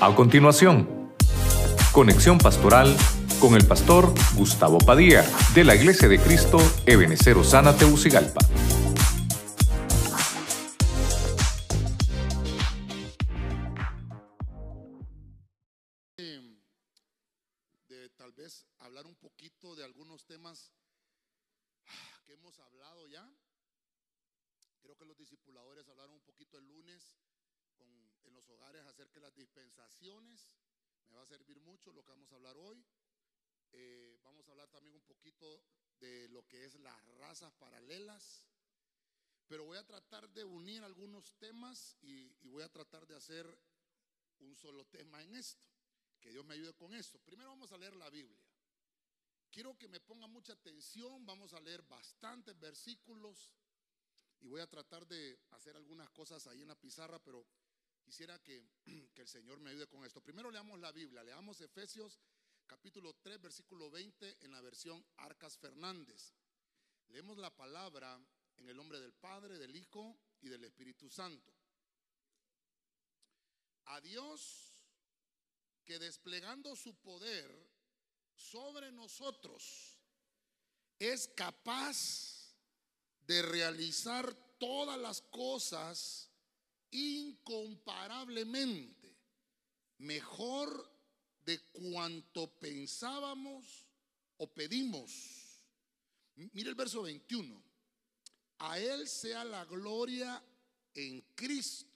A continuación, conexión pastoral con el pastor Gustavo Padilla de la Iglesia de Cristo Ebenecer Osana Teucigalpa. Lo que vamos a hablar hoy. Eh, vamos a hablar también un poquito de lo que es las razas paralelas. Pero voy a tratar de unir algunos temas y, y voy a tratar de hacer un solo tema en esto. Que Dios me ayude con esto. Primero vamos a leer la Biblia. Quiero que me ponga mucha atención. Vamos a leer bastantes versículos y voy a tratar de hacer algunas cosas ahí en la pizarra, pero quisiera que, que el Señor me ayude con esto. Primero leamos la Biblia. Leamos Efesios capítulo 3, versículo 20 en la versión Arcas Fernández. Leemos la palabra en el nombre del Padre, del Hijo y del Espíritu Santo. A Dios que desplegando su poder sobre nosotros es capaz de realizar todas las cosas incomparablemente mejor de cuanto pensábamos o pedimos. Mire el verso 21. A Él sea la gloria en Cristo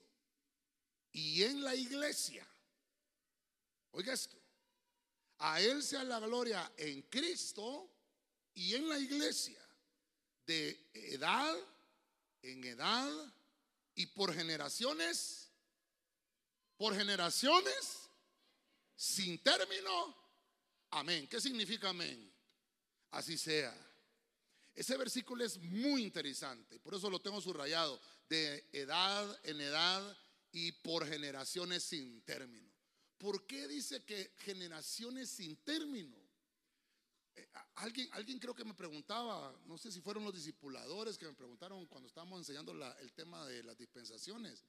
y en la iglesia. Oiga esto. A Él sea la gloria en Cristo y en la iglesia, de edad en edad y por generaciones, por generaciones, sin término. Amén. ¿Qué significa amén? Así sea. Ese versículo es muy interesante, por eso lo tengo subrayado, de edad en edad y por generaciones sin término. ¿Por qué dice que generaciones sin término? Eh, alguien, alguien creo que me preguntaba, no sé si fueron los discipuladores que me preguntaron cuando estábamos enseñando el tema de las dispensaciones,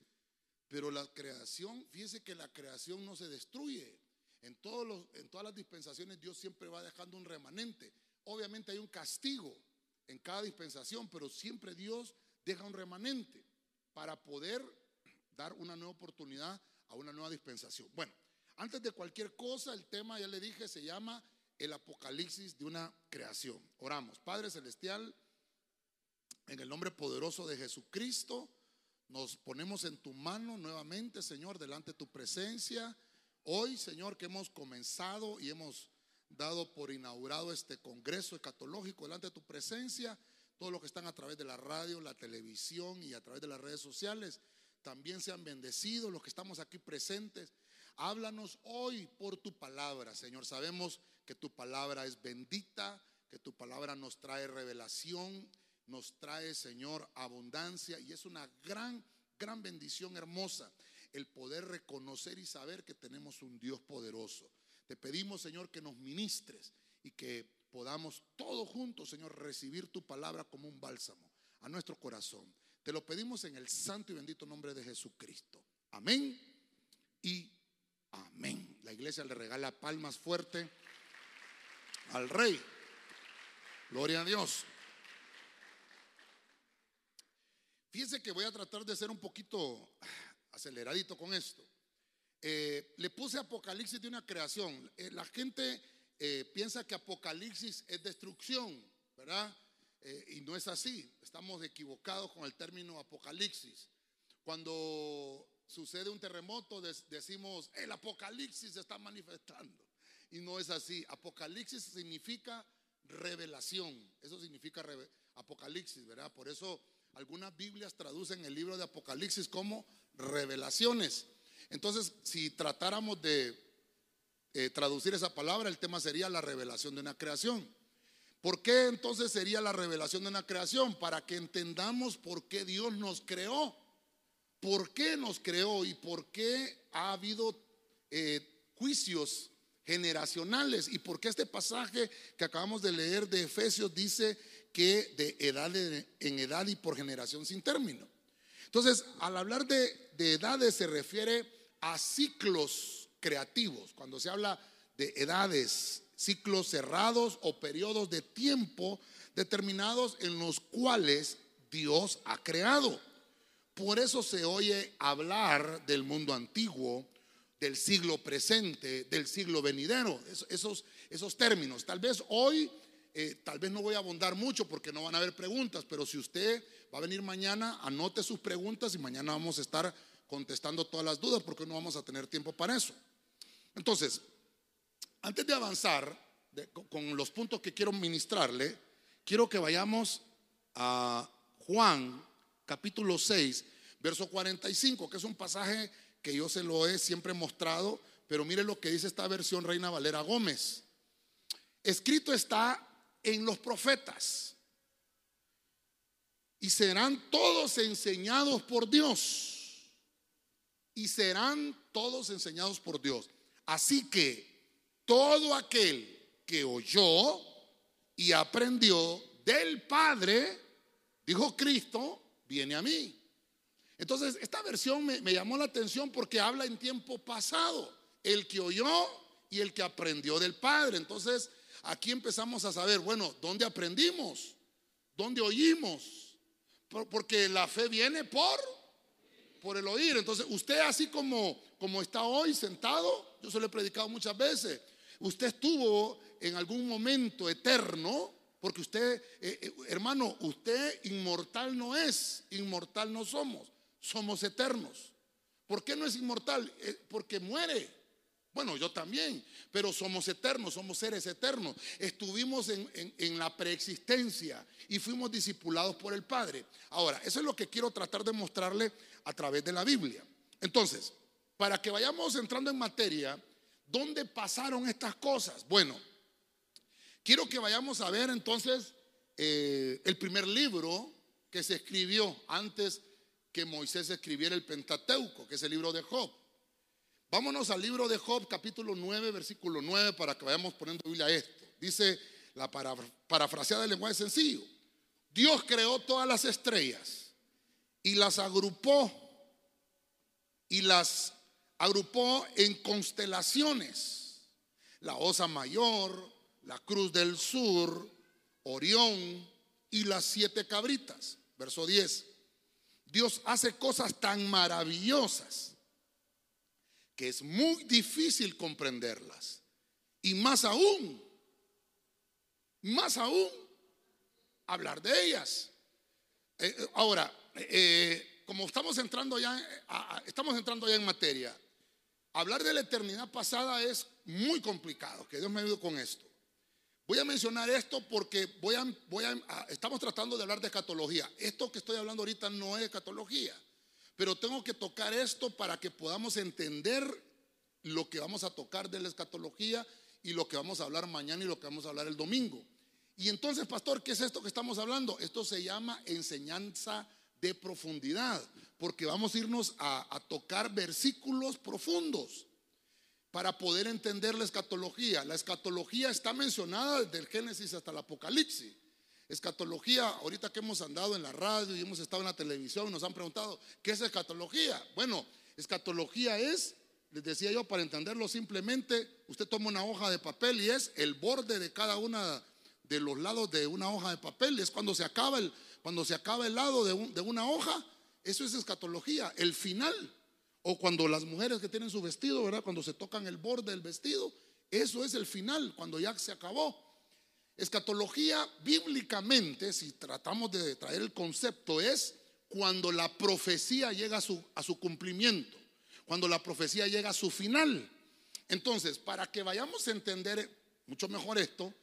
pero la creación, fíjese que la creación no se destruye. En, todos los, en todas las dispensaciones Dios siempre va dejando un remanente. Obviamente hay un castigo en cada dispensación, pero siempre Dios deja un remanente para poder dar una nueva oportunidad a una nueva dispensación. Bueno, antes de cualquier cosa, el tema, ya le dije, se llama el apocalipsis de una creación. Oramos. Padre Celestial, en el nombre poderoso de Jesucristo, nos ponemos en tu mano nuevamente, Señor, delante de tu presencia. Hoy, Señor, que hemos comenzado y hemos dado por inaugurado este Congreso Escatológico delante de tu presencia, todos los que están a través de la radio, la televisión y a través de las redes sociales, también sean bendecidos los que estamos aquí presentes Háblanos hoy por tu palabra, Señor. Sabemos tu palabra es bendita, que tu palabra nos trae revelación, nos trae, Señor, abundancia y es una gran, gran bendición hermosa el poder reconocer y saber que tenemos un Dios poderoso. Te pedimos, Señor, que nos ministres y que podamos todos juntos, Señor, recibir tu palabra como un bálsamo a nuestro corazón. Te lo pedimos en el santo y bendito nombre de Jesucristo. Amén y Amén. La iglesia le regala palmas fuerte al rey. Gloria a Dios. Fíjense que voy a tratar de ser un poquito aceleradito con esto. Eh, le puse Apocalipsis de una creación. Eh, la gente eh, piensa que Apocalipsis es destrucción, ¿verdad? y no es así. Estamos equivocados con el término Apocalipsis. Cuando sucede un terremoto, decimos, el apocalipsis se está manifestando. Y no es así. Apocalipsis significa revelación. Eso significa apocalipsis, ¿verdad? Por eso algunas Biblias traducen el libro de Apocalipsis como revelaciones. Entonces, si tratáramos de eh, traducir esa palabra, el tema sería la revelación de una creación. ¿Por qué entonces sería la revelación de una creación? Para que entendamos por qué Dios nos creó por qué nos creó y por qué ha habido eh, juicios generacionales y por qué este pasaje que acabamos de leer de Efesios dice que de edad en edad y por generación sin término. Entonces, al hablar de, de edades se refiere a ciclos creativos, cuando se habla de edades, ciclos cerrados o periodos de tiempo determinados en los cuales Dios ha creado. Por eso se oye hablar del mundo antiguo, del siglo presente, del siglo venidero, esos, esos términos. Tal vez hoy, eh, tal vez no voy a abundar mucho porque no van a haber preguntas, pero si usted va a venir mañana, anote sus preguntas y mañana vamos a estar contestando todas las dudas porque no vamos a tener tiempo para eso. Entonces, antes de avanzar con los puntos que quiero ministrarle, quiero que vayamos a Juan capítulo 6, verso 45, que es un pasaje que yo se lo he siempre mostrado, pero mire lo que dice esta versión Reina Valera Gómez. Escrito está en los profetas y serán todos enseñados por Dios. Y serán todos enseñados por Dios. Así que todo aquel que oyó y aprendió del Padre, dijo Cristo, viene a mí. Entonces, esta versión me, llamó la atención porque habla en tiempo pasado, el que oyó y el que aprendió del Padre. Entonces, aquí empezamos a saber, bueno, ¿dónde aprendimos? ¿Dónde oímos? Porque la fe viene por por el oír. Entonces, usted así como como está hoy sentado, yo se lo he predicado muchas veces. Usted estuvo en algún momento eterno porque usted, eh, eh, hermano, usted inmortal no es, inmortal no somos, somos eternos. ¿Por qué no es inmortal? Eh, porque muere. Bueno, yo también, pero somos eternos, somos seres eternos. Estuvimos en, en, la preexistencia y fuimos discipulados por el Padre. Ahora, eso es lo que quiero tratar de mostrarle a través de la Biblia. Entonces, para que vayamos entrando en materia, ¿dónde pasaron estas cosas? Bueno, Quiero que vayamos a ver entonces eh, el primer libro que se escribió antes que Moisés escribiera el Pentateuco, que es el libro de Job. Vámonos al libro de Job, capítulo 9, versículo 9, para que vayamos poniendo Biblia a esto. Dice la parafraseada del lenguaje sencillo. Dios creó todas las estrellas y las agrupó y las agrupó en constelaciones. La Osa Mayor, la cruz del sur, Orión y las siete cabritas. Verso 10. Dios hace cosas tan maravillosas que es muy difícil comprenderlas. Y más aún, más aún, hablar de ellas. Eh, eh, ahora, eh, como estamos entrando ya, estamos entrando ya en materia, hablar de la eternidad pasada es muy complicado. Que Dios me ayude con esto. Voy a mencionar esto porque voy a, voy a, estamos tratando de hablar de escatología. Esto que estoy hablando ahorita no es escatología, pero tengo que tocar esto para que podamos entender lo que vamos a tocar de la escatología y lo que vamos a hablar mañana y lo que vamos a hablar el domingo. Y entonces, pastor, ¿qué es esto que estamos hablando? Esto se llama enseñanza de profundidad, porque vamos a irnos a tocar versículos profundos para poder entender la escatología. La escatología está mencionada desde el Génesis hasta el Apocalipsis. Escatología, ahorita que hemos andado en la radio y hemos estado en la televisión, nos han preguntado, ¿qué es escatología? Bueno, escatología es, les decía yo, para entenderlo simplemente, usted toma una hoja de papel y es el borde de cada una de los lados de una hoja de papel, es cuando se acaba el, cuando se acaba el lado de, de una hoja, eso es escatología, el final. O cuando las mujeres que tienen su vestido, ¿verdad? Cuando se tocan el borde del vestido, eso es el final, cuando ya se acabó. Escatología bíblicamente, si tratamos de traer el concepto, es cuando la profecía llega a su, a su cumplimiento, cuando la profecía llega a su final. Entonces, para que vayamos a entender mucho mejor esto,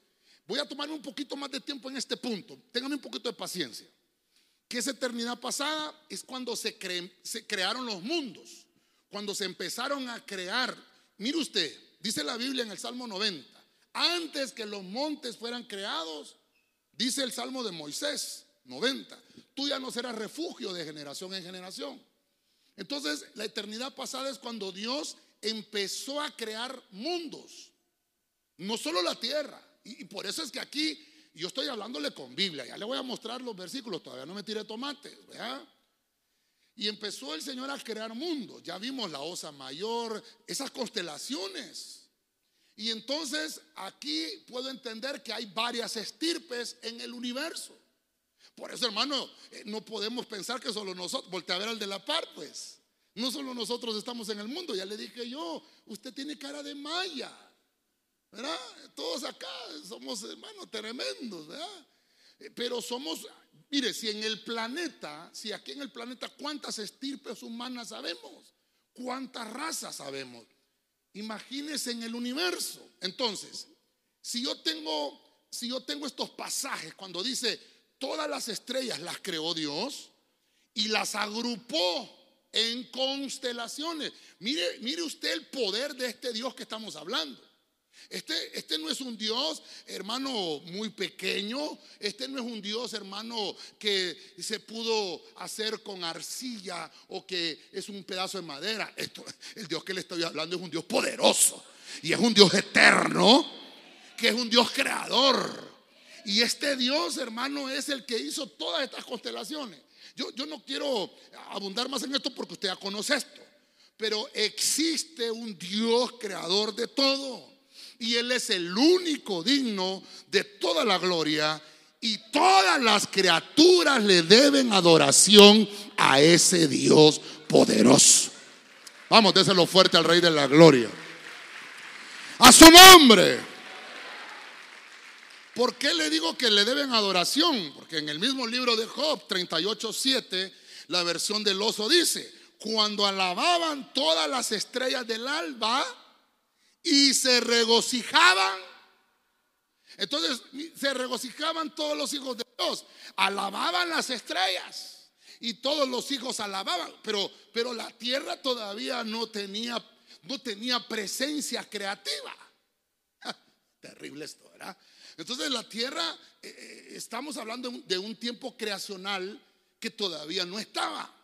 voy a tomar un poquito más de tiempo en este punto. Ténganme un poquito de paciencia. Que esa eternidad pasada es cuando se, se crearon los mundos cuando se empezaron a crear, mire usted, dice la Biblia en el Salmo 90, antes que los montes fueran creados, dice el Salmo de Moisés 90, tú ya no serás refugio de generación en generación. Entonces, la eternidad pasada es cuando Dios empezó a crear mundos, no solo la tierra. Y, por eso es que aquí yo estoy hablándole con Biblia, ya le voy a mostrar los versículos, todavía no me tire tomates, ¿verdad? Y empezó el Señor a crear mundos. Ya vimos la Osa Mayor, esas constelaciones. Y entonces aquí puedo entender que hay varias estirpes en el universo. Por eso, hermano, eh, no podemos pensar que solo nosotros, voltea a ver al de la par, pues. No solo nosotros estamos en el mundo, ya le dije yo, usted tiene cara de maya, ¿verdad? Todos acá somos hermanos tremendos, ¿verdad? Eh, pero somos, mire, si en el planeta, si aquí en el planeta, ¿cuántas estirpes humanas sabemos? ¿Cuántas razas sabemos? Imagínese en el universo. Entonces, si yo tengo, si yo tengo estos pasajes cuando dice todas las estrellas las creó Dios y las agrupó en constelaciones. Mire, mire usted el poder de este Dios que estamos hablando. Este, este no es un Dios, hermano, muy pequeño. Este no es un Dios, hermano, que se pudo hacer con arcilla o que es un pedazo de madera. El Dios que le estoy hablando es un Dios poderoso y es un Dios eterno, que es un Dios creador. Y este Dios, hermano, es el que hizo todas estas constelaciones. Yo, yo no quiero abundar más en esto porque usted ya conoce esto. Pero existe un Dios creador de todo. Y Él es el único digno de toda la gloria. Y todas las criaturas le deben adoración a ese Dios poderoso. Vamos, déselo fuerte al Rey de la Gloria. A su nombre. ¿Por qué le digo que le deben adoración? Porque en el mismo libro de Job 38:7, la versión del oso dice: Cuando alababan todas las estrellas del alba, y se regocijaban. Entonces se regocijaban todos los hijos de Dios, alababan las estrellas y todos los hijos alababan, pero, pero la tierra todavía no tenía, no tenía presencia creativa. Terrible esto, ¿verdad? Entonces la tierra, eh, eh, estamos hablando de un tiempo creacional que todavía no estaba.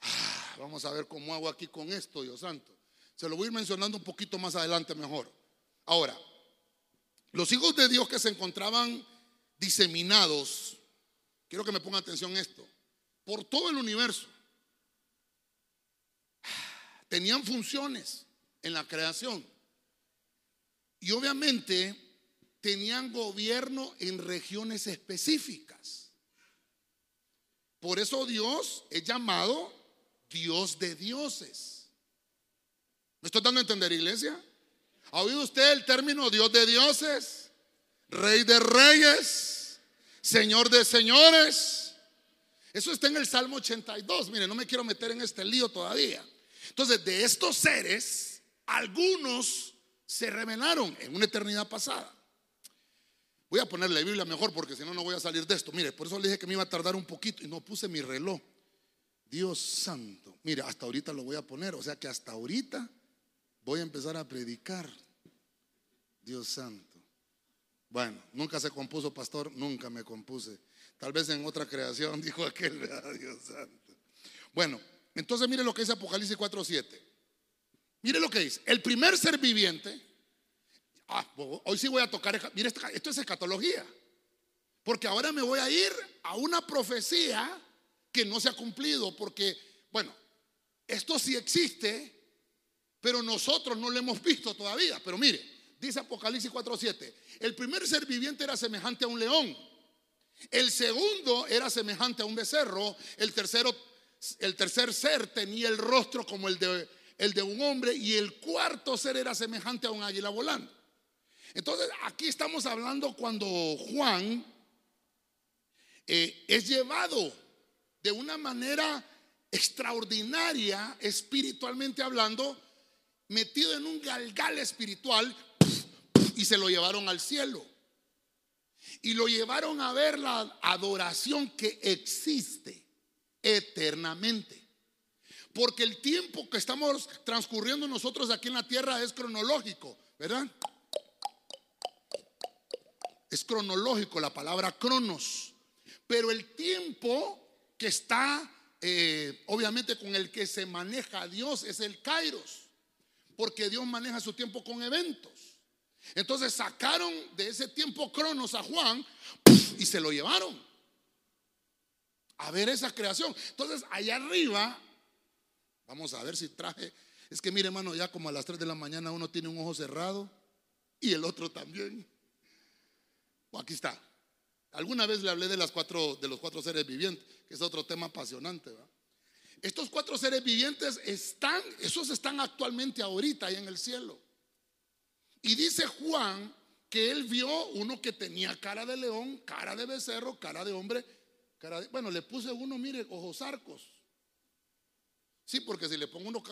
Ah, vamos a ver cómo hago aquí con esto, Dios santo. Se lo voy a ir mencionando un poquito más adelante mejor. Ahora, los hijos de Dios que se encontraban diseminados, quiero que me pongan atención esto, por todo el universo, tenían funciones en la creación. Y obviamente tenían gobierno en regiones específicas. Por eso Dios es llamado Dios de dioses. ¿Me estoy dando a entender, iglesia? ¿Ha oído usted el término Dios de dioses? Rey de reyes, Señor de señores. Eso está en el Salmo 82. Mire, no me quiero meter en este lío todavía. Entonces, de estos seres, algunos se revelaron en una eternidad pasada. Voy a ponerle Biblia mejor porque si no, no voy a salir de esto. Mire, por eso le dije que me iba a tardar un poquito y no puse mi reloj. Dios santo. Mire, hasta ahorita lo voy a poner. O sea que hasta ahorita voy a empezar a predicar. Dios santo. Bueno, nunca se compuso, pastor, nunca me compuse. Tal vez en otra creación, dijo aquel, Dios santo. Bueno, entonces mire lo que dice Apocalipsis 4.7. Mire lo que dice. El primer ser viviente, ah, hoy sí voy a tocar, mire, esto es escatología. Porque ahora me voy a ir a una profecía que no se ha cumplido, porque, bueno, esto sí existe, pero nosotros no lo hemos visto todavía. Pero mire, dice Apocalipsis 4:7, el primer ser viviente era semejante a un león, el segundo era semejante a un becerro, el tercero, el tercer ser tenía el rostro como el de, un hombre y el cuarto ser era semejante a un águila volando. Entonces, aquí estamos hablando cuando Juan eh, es llevado de una manera extraordinaria, espiritualmente hablando, metido en un galgal espiritual y se lo llevaron al cielo. Y lo llevaron a ver la adoración que existe eternamente. Porque el tiempo que estamos transcurriendo nosotros aquí en la tierra es cronológico, ¿verdad? Es cronológico la palabra cronos. Pero el tiempo que está, eh, obviamente, con el que se maneja Dios es el kairos porque Dios maneja su tiempo con eventos. Entonces sacaron de ese tiempo cronos a Juan y se lo llevaron. a ver esa creación. Entonces, allá arriba, vamos a ver si traje. Es que mire, hermano, ya como a las 3 de la mañana uno tiene un ojo cerrado y el otro también. aquí está. Alguna vez le hablé de, las cuatro, de los cuatro seres vivientes, que es otro tema apasionante. Estos cuatro seres vivientes están, esos están actualmente ahorita ahí en el cielo. Y dice Juan que él vio uno que tenía cara de león, cara de becerro, cara de hombre, cara de, bueno, le puse uno, mire, ojos arcos. Sí, porque si le pongo uno,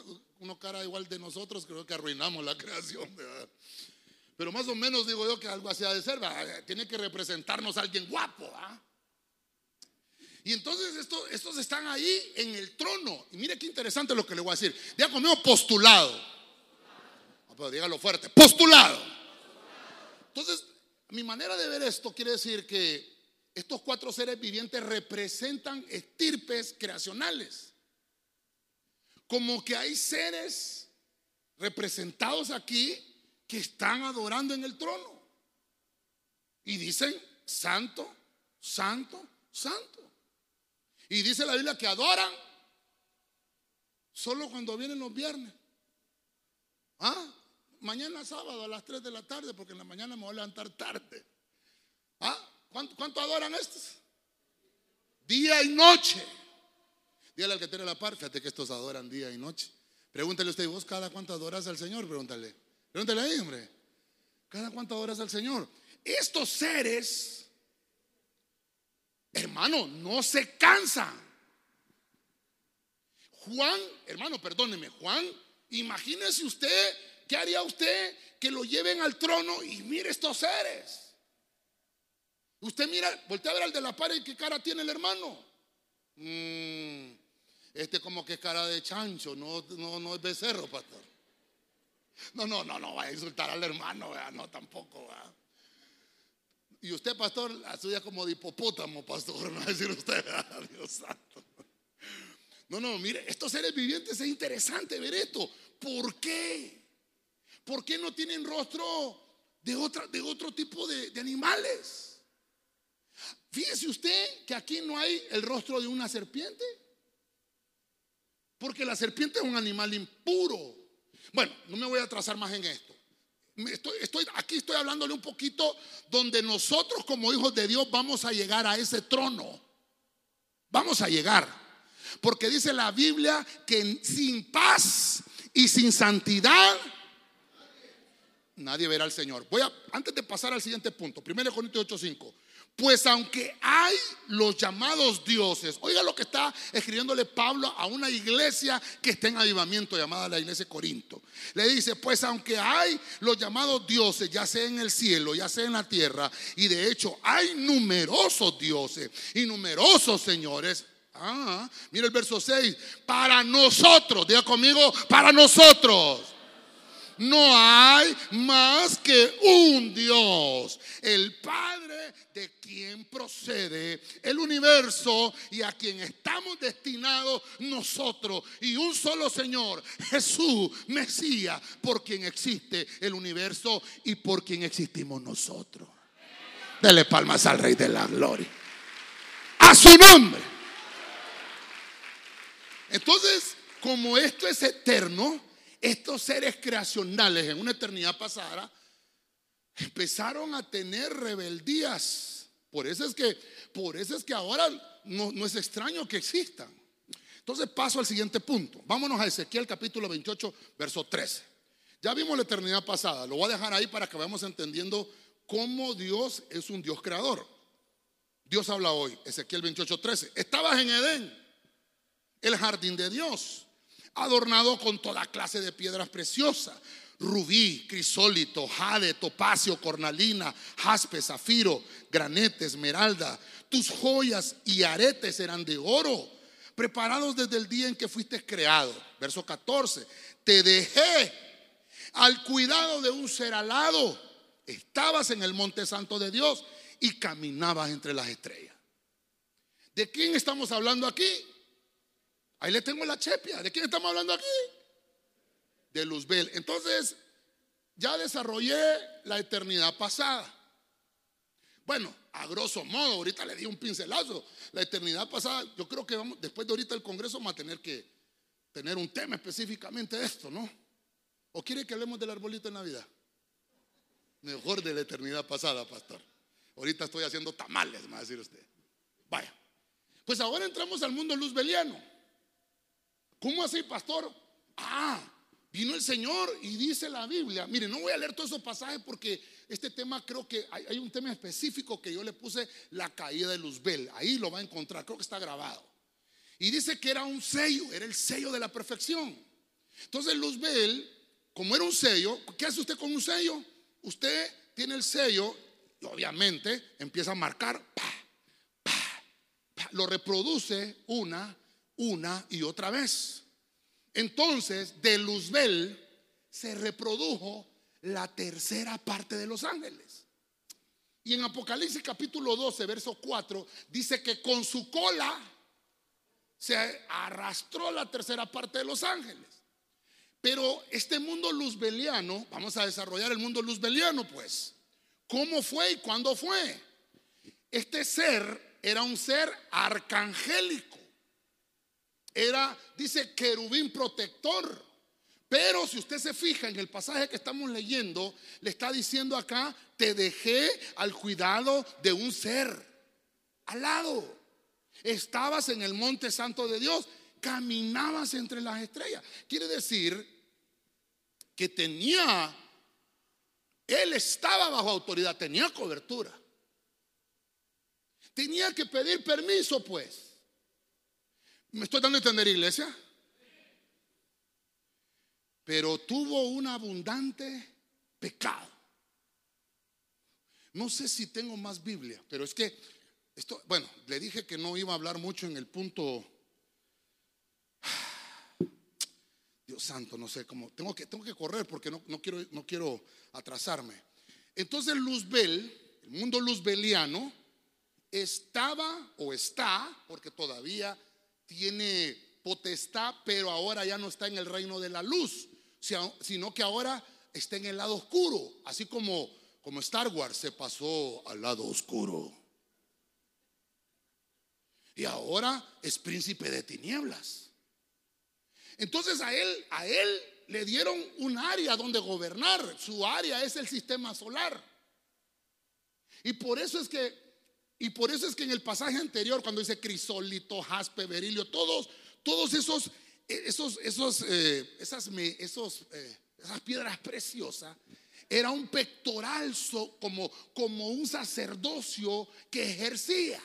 uno cara igual de nosotros, creo que arruinamos la creación. Pero más o menos digo yo que algo así de ser, tiene que representarnos a alguien guapo. Y entonces estos, están ahí en el trono. Y mire qué interesante lo que le voy a decir. Diga conmigo postulado. pero dígalo fuerte, postulado. Entonces, mi manera de ver esto quiere decir que estos cuatro seres vivientes representan estirpes creacionales. Como que hay seres representados aquí que están adorando en el trono. Y dicen, santo, santo, santo. Y dice la Biblia que adoran solo cuando vienen los viernes. ¿Ah? Mañana sábado a las 3 de la tarde, porque en la mañana me voy a levantar tarde. ¿Ah? ¿Cuánto, adoran estos? Día y noche. Dígale al que tiene la par, fíjate que estos adoran día y noche. Pregúntale usted, ¿vos cada cuánto adoras al Señor? Pregúntale. Pregúntale ahí, hombre. ¿Cada cuánto adoras al Señor? Estos seres, hermano, no se cansan. Juan, hermano, perdóneme, Juan, imagínese usted, ¿qué haría usted que lo lleven al trono y mire estos seres? Usted mira, voltea a ver al de la pared qué cara tiene el hermano. Mm, este como que cara de chancho, no, no, no es becerro, pastor. No, no, no, no va a insultar al hermano, no tampoco. Y usted, pastor, suya como de hipopótamo, pastor, no decir usted, Dios santo. No, no, mire, estos seres vivientes es interesante ver esto. ¿Por qué? ¿Por qué no tienen rostro de, otra, de otro tipo de, animales? Fíjese usted que aquí no hay el rostro de una serpiente. Porque la serpiente es un animal impuro. Bueno, no me voy a atrasar más en esto. Estoy, aquí estoy hablándole un poquito donde nosotros como hijos de Dios vamos a llegar a ese trono. Vamos a llegar. Porque dice la Biblia que sin paz y sin santidad nadie verá al Señor. Voy a, antes de pasar al siguiente punto, 1 Corintios 8:5. Pues aunque hay los llamados dioses, oiga lo que está escribiéndole Pablo a una iglesia que está en avivamiento llamada la iglesia de Corinto. Le dice, pues aunque hay los llamados dioses, ya sea en el cielo, ya sea en la tierra, y de hecho hay numerosos dioses y numerosos señores. Ah, mira el verso 6, para nosotros, diga conmigo, para nosotros no hay más que un Dios, el Padre de quien procede el universo y a quien estamos destinados nosotros. Y un solo Señor, Jesús, Mesías, por quien existe el universo y por quien existimos nosotros. Dele palmas al Rey de la Gloria. A su nombre. Entonces, como esto es eterno, estos seres creacionales en una eternidad pasada empezaron a tener rebeldías. Por eso es que, por eso es que ahora no, no es extraño que existan. Entonces paso al siguiente punto. Vámonos a Ezequiel capítulo 28, verso 13. Ya vimos la eternidad pasada. Lo voy a dejar ahí para que vayamos entendiendo cómo Dios es un Dios creador. Dios habla hoy, Ezequiel 28, 13. Estabas en Edén, el jardín de Dios adornado con toda clase de piedras preciosas. Rubí, crisólito, jade, topacio, cornalina, jaspe, zafiro, granete, esmeralda. Tus joyas y aretes eran de oro, preparados desde el día en que fuiste creado. Verso 14. Te dejé al cuidado de un ser alado. Estabas en el monte santo de Dios y caminabas entre las estrellas. ¿De quién estamos hablando aquí? Ahí le tengo la chepia. ¿De quién estamos hablando aquí? De Luzbel. Entonces, ya desarrollé la eternidad pasada. Bueno, a grosso modo, ahorita le di un pincelazo. La eternidad pasada, yo creo que vamos, después de ahorita el Congreso vamos a tener que tener un tema específicamente de esto, ¿no? ¿O quiere que hablemos del arbolito de Navidad? Mejor de la eternidad pasada, pastor. Ahorita estoy haciendo tamales, me va a decir usted. Vaya. Pues ahora entramos al mundo luzbeliano. ¿Cómo así, pastor? Ah, vino el Señor y dice la Biblia. Mire, no voy a leer todos esos pasajes porque este tema creo que hay, un tema específico que yo le puse la caída de Luzbel. Ahí lo va a encontrar, creo que está grabado. Y dice que era un sello, era el sello de la perfección. Entonces Luzbel, como era un sello, ¿qué hace usted con un sello? Usted tiene el sello y obviamente empieza a marcar, lo reproduce una, una y otra vez. Entonces, de Luzbel se reprodujo la tercera parte de los ángeles. Y en Apocalipsis capítulo 12, verso 4, dice que con su cola se arrastró la tercera parte de los ángeles. Pero este mundo luzbeliano, vamos a desarrollar el mundo luzbeliano pues. ¿Cómo fue y cuándo fue? Este ser era un ser arcangélico. Era, dice, querubín protector. Pero si usted se fija en el pasaje que estamos leyendo, le está diciendo acá, te dejé al cuidado de un ser al lado. Estabas en el monte santo de Dios, caminabas entre las estrellas. Quiere decir que tenía, él estaba bajo autoridad, tenía cobertura. Tenía que pedir permiso, pues. ¿Me estoy dando a entender, iglesia? Pero tuvo un abundante pecado. No sé si tengo más Biblia, pero es que esto, bueno, le dije que no iba a hablar mucho en el punto. Dios santo, no sé cómo. Tengo que, tengo que correr porque no, no, quiero, no quiero atrasarme. Entonces, Luzbel, el mundo luzbeliano, estaba o está, porque todavía tiene potestad, pero ahora ya no está en el reino de la luz, sino que ahora está en el lado oscuro, así como, como Star Wars se pasó al lado oscuro. Y ahora es príncipe de tinieblas. Entonces a él, a él le dieron un área donde gobernar. Su área es el sistema solar. Y por eso es que y por eso es que en el pasaje anterior, cuando dice crisólito, jaspe, berilio, todos, todos esos, eh, esos, esos, eh, esas, esos, eh, esas piedras preciosas, era un pectoral como, como un sacerdocio que ejercía.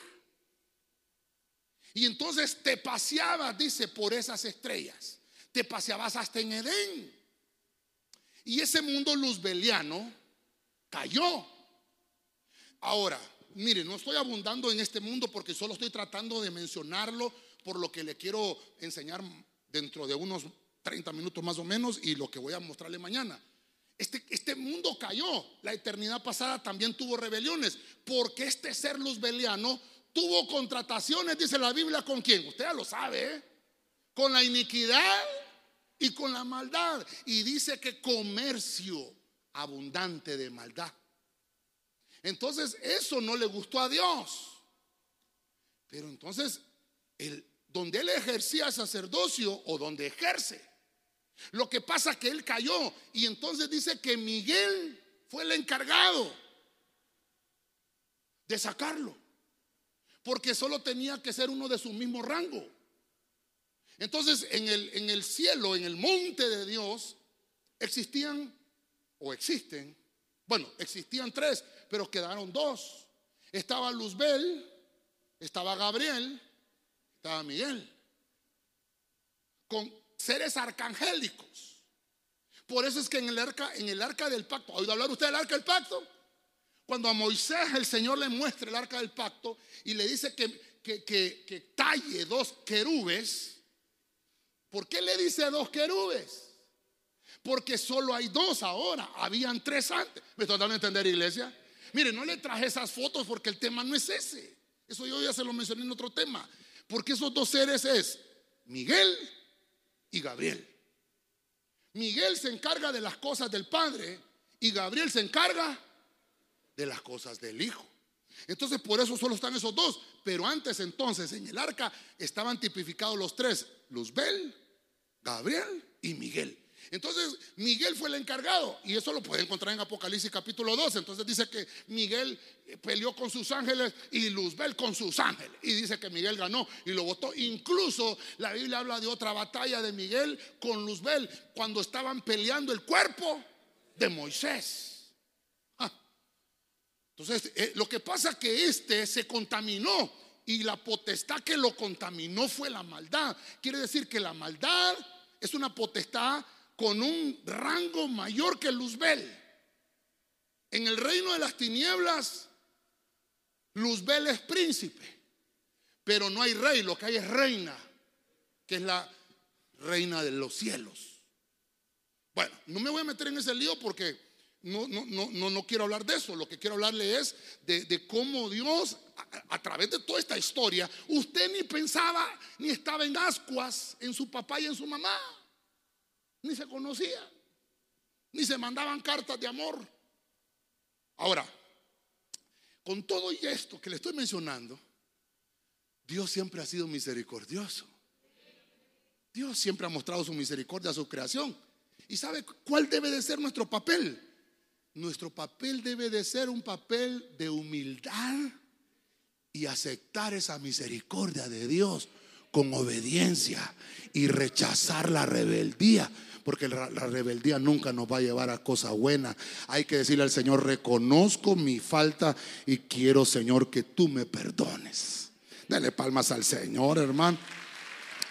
Y entonces te paseabas, dice, por esas estrellas. Te paseabas hasta en Edén. Y ese mundo luzbeliano cayó. Ahora, mire, no estoy abundando en este mundo porque solo estoy tratando de mencionarlo por lo que le quiero enseñar dentro de unos 30 minutos más o menos y lo que voy a mostrarle mañana. Este, este mundo cayó, la eternidad pasada también tuvo rebeliones, porque este ser luzbeliano tuvo contrataciones, dice la Biblia, ¿con quién? Usted ya lo sabe, ¿eh? con la iniquidad y con la maldad. Y dice que comercio abundante de maldad. Entonces eso no le gustó a Dios. Pero entonces, el, donde él ejercía sacerdocio o donde ejerce, lo que pasa que él cayó y entonces dice que Miguel fue el encargado de sacarlo, porque solo tenía que ser uno de su mismo rango. Entonces, en el, en el cielo, en el monte de Dios, existían o existen, bueno, existían tres, pero quedaron dos. Estaba Luzbel, estaba Gabriel, estaba Miguel. Con seres arcangélicos. Por eso es que en el arca, en el arca del pacto, ¿ha oído hablar usted del arca del pacto? Cuando a Moisés el Señor le muestra el arca del pacto y le dice que, que, que talle dos querubes, ¿por qué le dice dos querubes? Porque solo hay dos ahora, habían tres antes. ¿Me están dando a entender, iglesia? Mire, no le traje esas fotos porque el tema no es ese. Eso yo ya se lo mencioné en otro tema. Porque esos dos seres es Miguel y Gabriel. Miguel se encarga de las cosas del Padre y Gabriel se encarga de las cosas del Hijo. Entonces por eso solo están esos dos. Pero antes entonces en el arca estaban tipificados los tres, Luzbel, Gabriel y Miguel. Entonces Miguel fue el encargado y eso lo puede encontrar en Apocalipsis capítulo 2. Entonces dice que Miguel peleó con sus ángeles y Luzbel con sus ángeles. Y dice que Miguel ganó y lo votó. Incluso la Biblia habla de otra batalla de Miguel con Luzbel cuando estaban peleando el cuerpo de Moisés. Ah. Entonces, eh, lo que pasa es que este se contaminó y la potestad que lo contaminó fue la maldad. Quiere decir que la maldad es una potestad con un rango mayor que Luzbel. En el reino de las tinieblas, Luzbel es príncipe, pero no hay rey, lo que hay es reina, que es la reina de los cielos. Bueno, no me voy a meter en ese lío porque no, no, no, no quiero hablar de eso. Lo que quiero hablarle es de, cómo Dios, a, a, través de toda esta historia, usted ni pensaba ni estaba en ascuas en su papá y en su mamá ni se conocía, ni se mandaban cartas de amor. Ahora, con todo y esto que le estoy mencionando, Dios siempre ha sido misericordioso. Dios siempre ha mostrado su misericordia a su creación. ¿Y sabe cuál debe de ser nuestro papel? Nuestro papel debe de ser un papel de humildad y aceptar esa misericordia de Dios con obediencia y rechazar la rebeldía porque la, rebeldía nunca nos va a llevar a cosas buenas. Hay que decirle al Señor, reconozco mi falta y quiero, Señor, que tú me perdones. Dale palmas al Señor, hermano.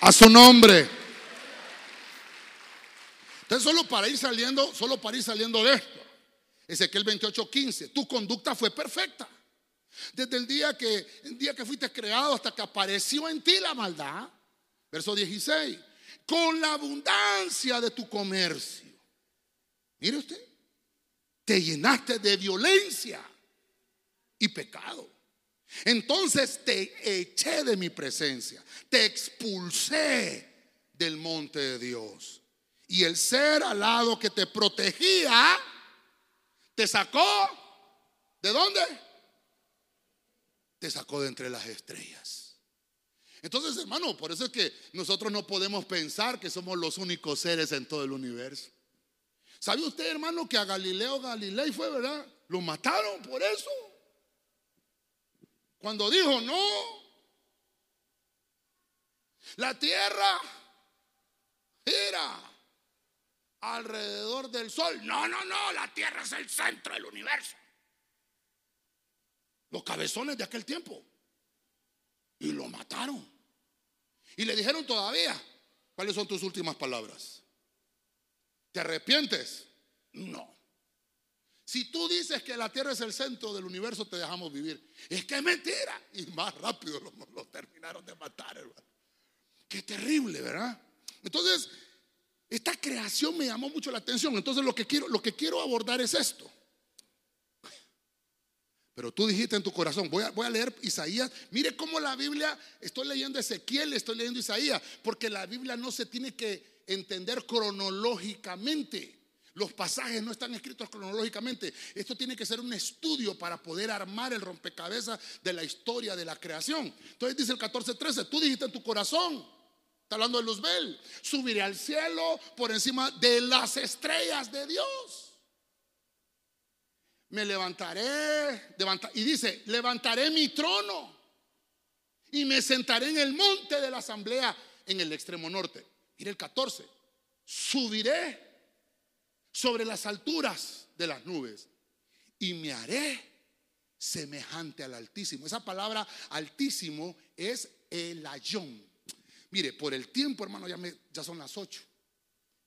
A su nombre. Entonces, solo para ir saliendo, solo para ir saliendo de esto. Ezequiel 28:15, tu conducta fue perfecta. Desde el día que el día que fuiste creado hasta que apareció en ti la maldad. Verso 16 con la abundancia de tu comercio. Mire usted, te llenaste de violencia y pecado. Entonces te eché de mi presencia, te expulsé del monte de Dios. Y el ser alado que te protegía, te sacó, ¿de dónde? Te sacó de entre las estrellas. Entonces, hermano, por eso es que nosotros no podemos pensar que somos los únicos seres en todo el universo. ¿Sabe usted, hermano, que a Galileo Galilei fue, verdad? Lo mataron por eso. Cuando dijo, no, la tierra era alrededor del sol. No, no, no, la tierra es el centro del universo. Los cabezones de aquel tiempo. Y lo mataron. Y le dijeron todavía, ¿cuáles son tus últimas palabras? ¿Te arrepientes? No. Si tú dices que la Tierra es el centro del universo, te dejamos vivir. Es que es mentira. Y más rápido lo, terminaron de matar, hermano. Qué terrible, ¿verdad? Entonces, esta creación me llamó mucho la atención. Entonces, lo que quiero, lo que quiero abordar es esto. Pero tú dijiste en tu corazón, voy a, a, leer Isaías. Mire cómo la Biblia, estoy leyendo Ezequiel, estoy leyendo Isaías, porque la Biblia no se tiene que entender cronológicamente. Los pasajes no están escritos cronológicamente. Esto tiene que ser un estudio para poder armar el rompecabezas de la historia de la creación. Entonces dice el 14:13, tú dijiste en tu corazón, está hablando de Luzbel, subiré al cielo por encima de las estrellas de Dios me levantaré, y dice, levantaré mi trono y me sentaré en el monte de la asamblea en el extremo norte. Mire el 14, subiré sobre las alturas de las nubes y me haré semejante al Altísimo. Esa palabra Altísimo es el ayón. Mire, por el tiempo, hermano, ya, me, ya son las 8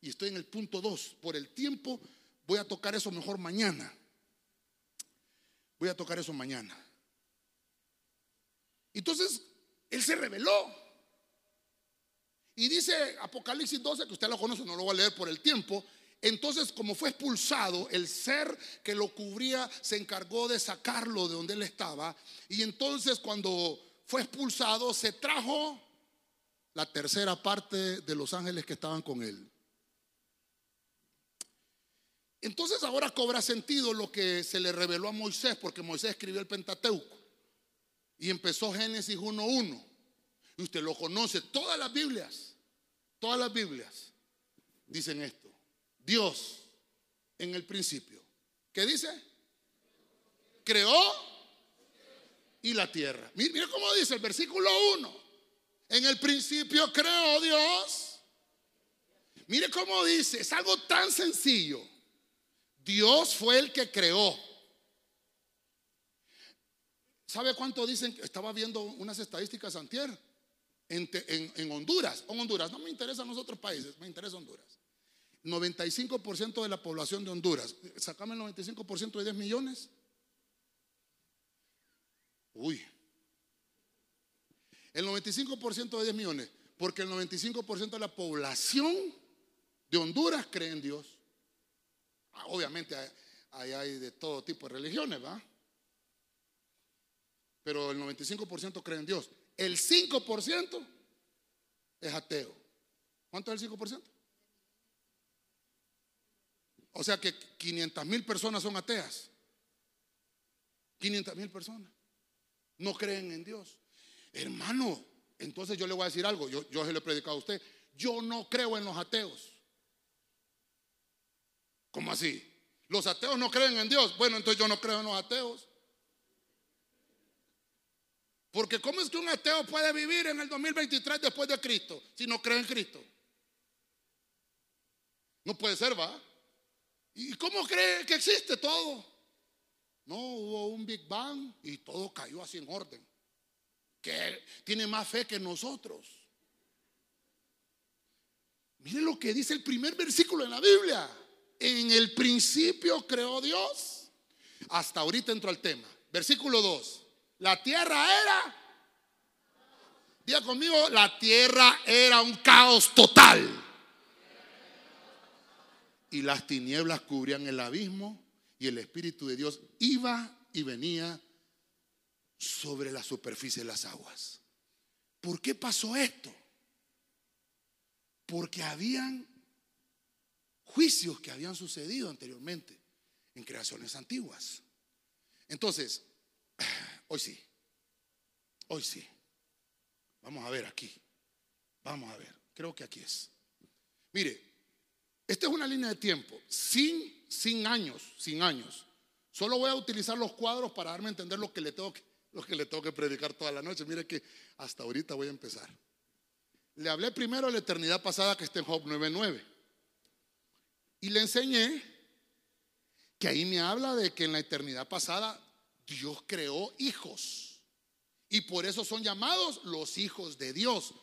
y estoy en el punto 2. Por el tiempo voy a tocar eso mejor mañana. Voy a tocar eso mañana. Entonces, Él se reveló. Y dice Apocalipsis 12, que usted lo conoce, no lo voy a leer por el tiempo. Entonces, como fue expulsado, el ser que lo cubría se encargó de sacarlo de donde él estaba. Y entonces, cuando fue expulsado, se trajo la tercera parte de los ángeles que estaban con él. Entonces ahora cobra sentido lo que se le reveló a Moisés, porque Moisés escribió el Pentateuco. Y empezó Génesis 1.1. Y usted lo conoce. Todas las Biblias, todas las Biblias dicen esto. Dios en el principio. ¿Qué dice? Creó y la tierra. Mira cómo dice el versículo 1. En el principio creó Dios. Mire cómo dice, es algo tan sencillo. Dios fue el que creó. ¿Sabe cuánto dicen? Estaba viendo unas estadísticas antier en, en, Honduras. En Honduras, no me interesan los otros países, me interesa Honduras. 95% de la población de Honduras. Sacame el 95% de 10 millones. Uy. El 95% de 10 millones. Porque el 95% de la población de Honduras cree en Dios. Obviamente hay, hay de todo tipo de religiones, ¿va? Pero el 95% cree en Dios. El 5% es ateo. ¿Cuánto es el 5%? O sea que 500 mil personas son ateas. 500 mil personas no creen en Dios. Hermano, entonces yo le voy a decir algo. Yo, yo se lo he predicado a usted. Yo no creo en los ateos. ¿Cómo así? Los ateos no creen en Dios. Bueno, entonces yo no creo en los ateos. Porque ¿cómo es que un ateo puede vivir en el 2023 después de Cristo si no cree en Cristo? No puede ser, ¿va? ¿Y cómo cree que existe todo? No, hubo un Big Bang y todo cayó así en orden. Que tiene más fe que nosotros. Mire lo que dice el primer versículo en la Biblia. En el principio creó Dios. Hasta ahorita entro al tema. Versículo 2. La tierra era. Diga conmigo, la tierra era un caos total y las tinieblas cubrían el abismo y el Espíritu de Dios iba y venía sobre la superficie de las aguas. ¿Por qué pasó esto? Porque habían juicios que habían sucedido anteriormente en creaciones antiguas. Entonces, hoy sí, hoy sí. Vamos a ver aquí. Vamos a ver. Creo que aquí es. Mire, esta es una línea de tiempo, sin, sin años, sin años. Solo voy a utilizar los cuadros para darme a entender lo que le tengo lo que, le tengo que predicar toda la noche. Mire que hasta ahorita voy a empezar. Le hablé primero de la eternidad pasada que está en Job 9.9. Y le enseñé que ahí me habla de que en la eternidad pasada Dios creó hijos. Y por eso son llamados los hijos de Dios.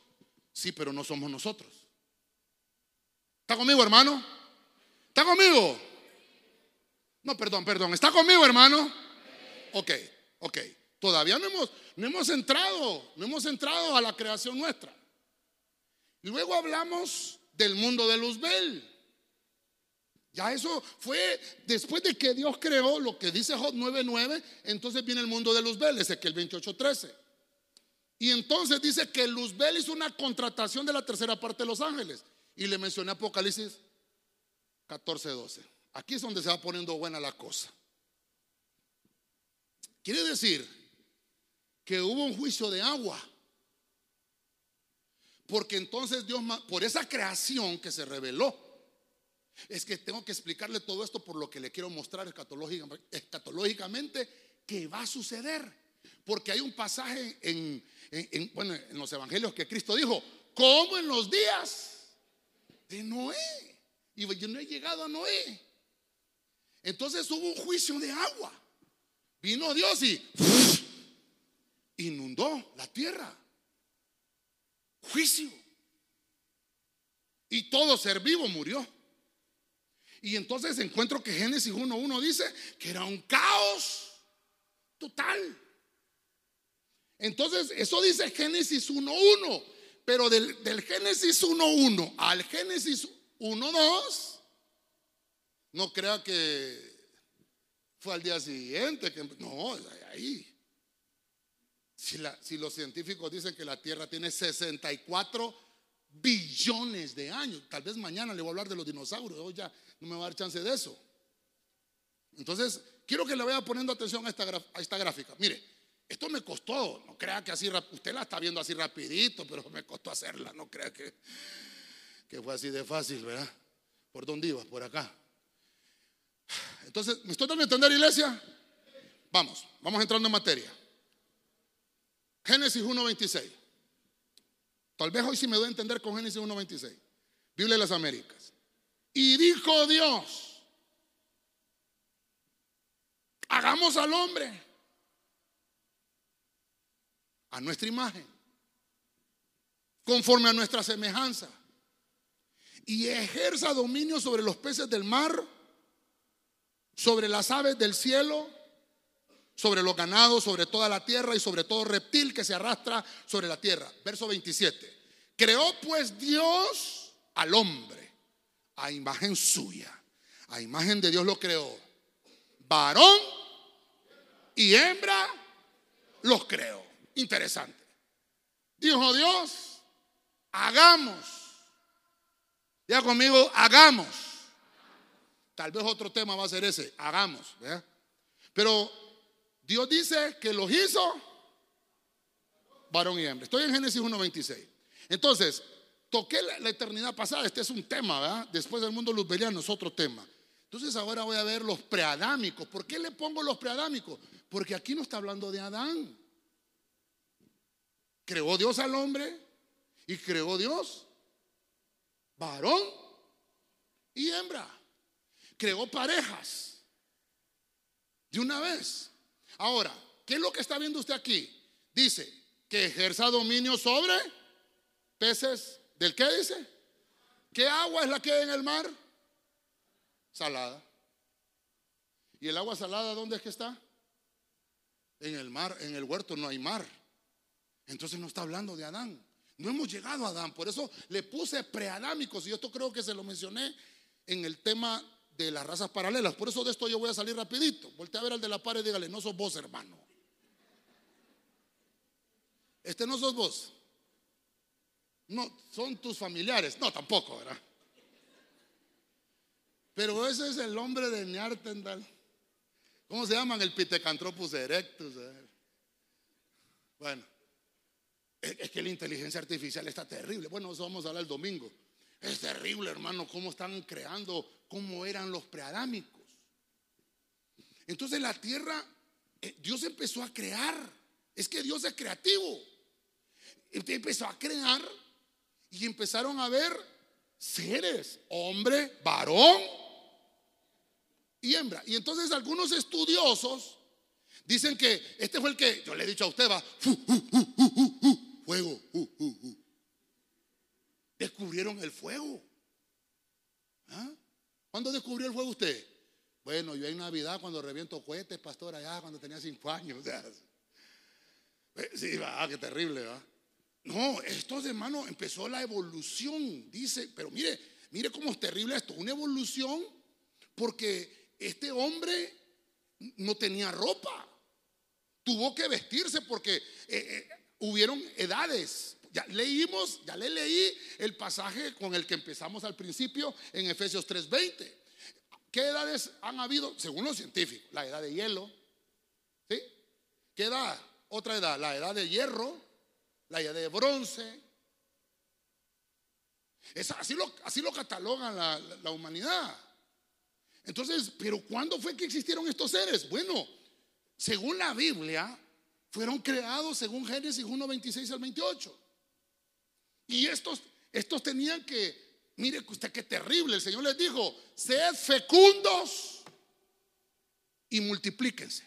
Sí, pero no somos nosotros. ¿Está conmigo, hermano? ¿Está conmigo? No, perdón, perdón. ¿Está conmigo, hermano? Ok, ok. Todavía no hemos, no hemos entrado, no hemos entrado a la creación nuestra. Luego hablamos del mundo de Luzbel. Ya eso fue después de que Dios creó lo que dice Job 9:9, entonces viene el mundo de Luzbel, ese que el 28:13. Y entonces dice que Luzbel hizo una contratación de la tercera parte de los ángeles. Y le mencioné Apocalipsis 14, 12. Aquí es donde se va poniendo buena la cosa. Quiere decir que hubo un juicio de agua. Porque entonces Dios, por esa creación que se reveló, es que tengo que explicarle todo esto por lo que le quiero mostrar escatológicamente que va a suceder. Porque hay un pasaje en, bueno, en los evangelios que Cristo dijo, como en los días de Noé. Y yo no he llegado a Noé. Entonces hubo un juicio de agua. Vino Dios y inundó la tierra. Juicio. Y todo ser vivo murió. Y entonces encuentro que Génesis 1.1 dice que era un caos total. Entonces, eso dice Génesis 1.1. Pero del, Génesis 1.1 al Génesis 1.2, no crea que fue al día siguiente. Que, no, ahí. Si, si los científicos dicen que la Tierra tiene 64 billones de años, tal vez mañana le voy a hablar de los dinosaurios, hoy ya no me va a dar chance de eso. Entonces, quiero que le vaya poniendo atención a esta, a esta gráfica. Mire, Esto me costó, no crea que así, usted la está viendo así rapidito, pero me costó hacerla, no crea que, que fue así de fácil, ¿verdad? ¿Por dónde ibas? Por acá. Entonces, ¿me estoy dando a entender, iglesia? Vamos, vamos entrando en materia. Génesis 1.26. Tal vez hoy sí me doy a entender con Génesis 1.26. Biblia de las Américas. Y dijo Dios, hagamos al hombre a nuestra imagen, conforme a nuestra semejanza, y ejerza dominio sobre los peces del mar, sobre las aves del cielo, sobre los ganados, sobre toda la tierra y sobre todo reptil que se arrastra sobre la tierra. Verso 27. Creó pues Dios al hombre a imagen suya. A imagen de Dios lo creó. Varón y hembra los creó. Interesante. Dijo Dios, hagamos. Ya conmigo, hagamos. Tal vez otro tema va a ser ese, hagamos. Pero Dios dice que los hizo varón y hembra. Estoy en Génesis 1.26. Entonces, toqué la, eternidad pasada. Este es un tema, ¿verdad? Después del mundo luzbeliano es otro tema. Entonces ahora voy a ver los preadámicos. ¿Por qué le pongo los preadámicos? Porque aquí no está hablando de Adán. Creó Dios al hombre y creó Dios varón y hembra. Creó parejas de una vez. Ahora, ¿qué es lo que está viendo usted aquí? Dice que ejerza dominio sobre peces del qué dice? ¿Qué agua es la que hay en el mar? Salada. ¿Y el agua salada dónde es que está? En el mar, en el huerto no hay mar. Entonces no está hablando de Adán. No hemos llegado a Adán. Por eso le puse preadámicos. Y esto creo que se lo mencioné en el tema de las razas paralelas. Por eso de esto yo voy a salir rapidito. Volte a ver al de la pared y dígale, no sos vos, hermano. Este no sos vos. No, son tus familiares. No, tampoco, ¿verdad? Pero ese es el hombre de Neartendal. ¿Cómo se llaman? El Pithecanthropus erectus. Bueno. Es que la inteligencia artificial está terrible. Bueno, eso vamos a hablar el domingo. Es terrible, hermano, cómo están creando, cómo eran los preadámicos. Entonces la tierra, eh, Dios empezó a crear. Es que Dios es creativo. Empezó a crear y empezaron a ver seres, hombre, varón y hembra. Y entonces algunos estudiosos dicen que este fue el que, yo le he dicho a usted, va, fuego. Descubrieron el fuego. ¿Ah? ¿Cuándo descubrió el fuego usted? Bueno, yo en Navidad cuando reviento cohetes, pastor, allá cuando tenía cinco años. Eh, sí, va, qué terrible, va. No, esto hermano empezó la evolución, dice, pero mire, mire cómo es terrible esto, una evolución porque este hombre no tenía ropa, tuvo que vestirse porque eh, eh, hubieron edades. Ya leímos, ya le leí el pasaje con el que empezamos al principio en Efesios 3:20. ¿Qué edades han habido? Según los científicos, la edad de hielo, ¿sí? ¿Qué edad? Otra edad, la edad de hierro, la edad de bronce. Así, lo, así lo catalogan la, la humanidad. Entonces, ¿pero cuándo fue que existieron estos seres? Bueno, según la Biblia, fueron creados según Génesis 1, 26 al 28. Y estos, estos tenían que, mire usted qué terrible, el Señor les dijo, sed fecundos y multiplíquense.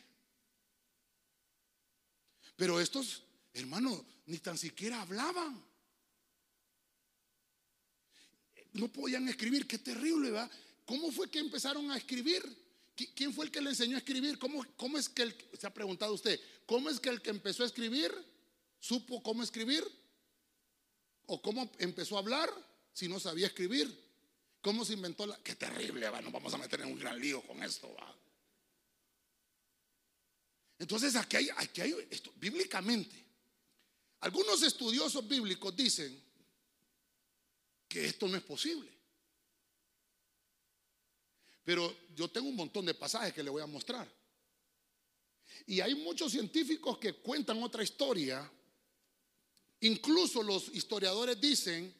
Pero estos, hermanos, ni tan siquiera hablaban. No podían escribir, qué terrible, ¿verdad? ¿Cómo fue que empezaron a escribir? ¿Quién fue el que le enseñó a escribir? ¿Cómo, cómo es que el, se ha preguntado usted, cómo es que el que empezó a escribir supo cómo escribir? ¿O cómo empezó a hablar si no sabía escribir? ¿Cómo se inventó la.? Qué terrible, va, nos vamos a meter en un gran lío con esto. Entonces aquí hay, aquí hay esto, bíblicamente. Algunos estudiosos bíblicos dicen que esto no es posible. Pero yo tengo un montón de pasajes que le voy a mostrar. Y hay muchos científicos que cuentan otra historia. Incluso los historiadores dicen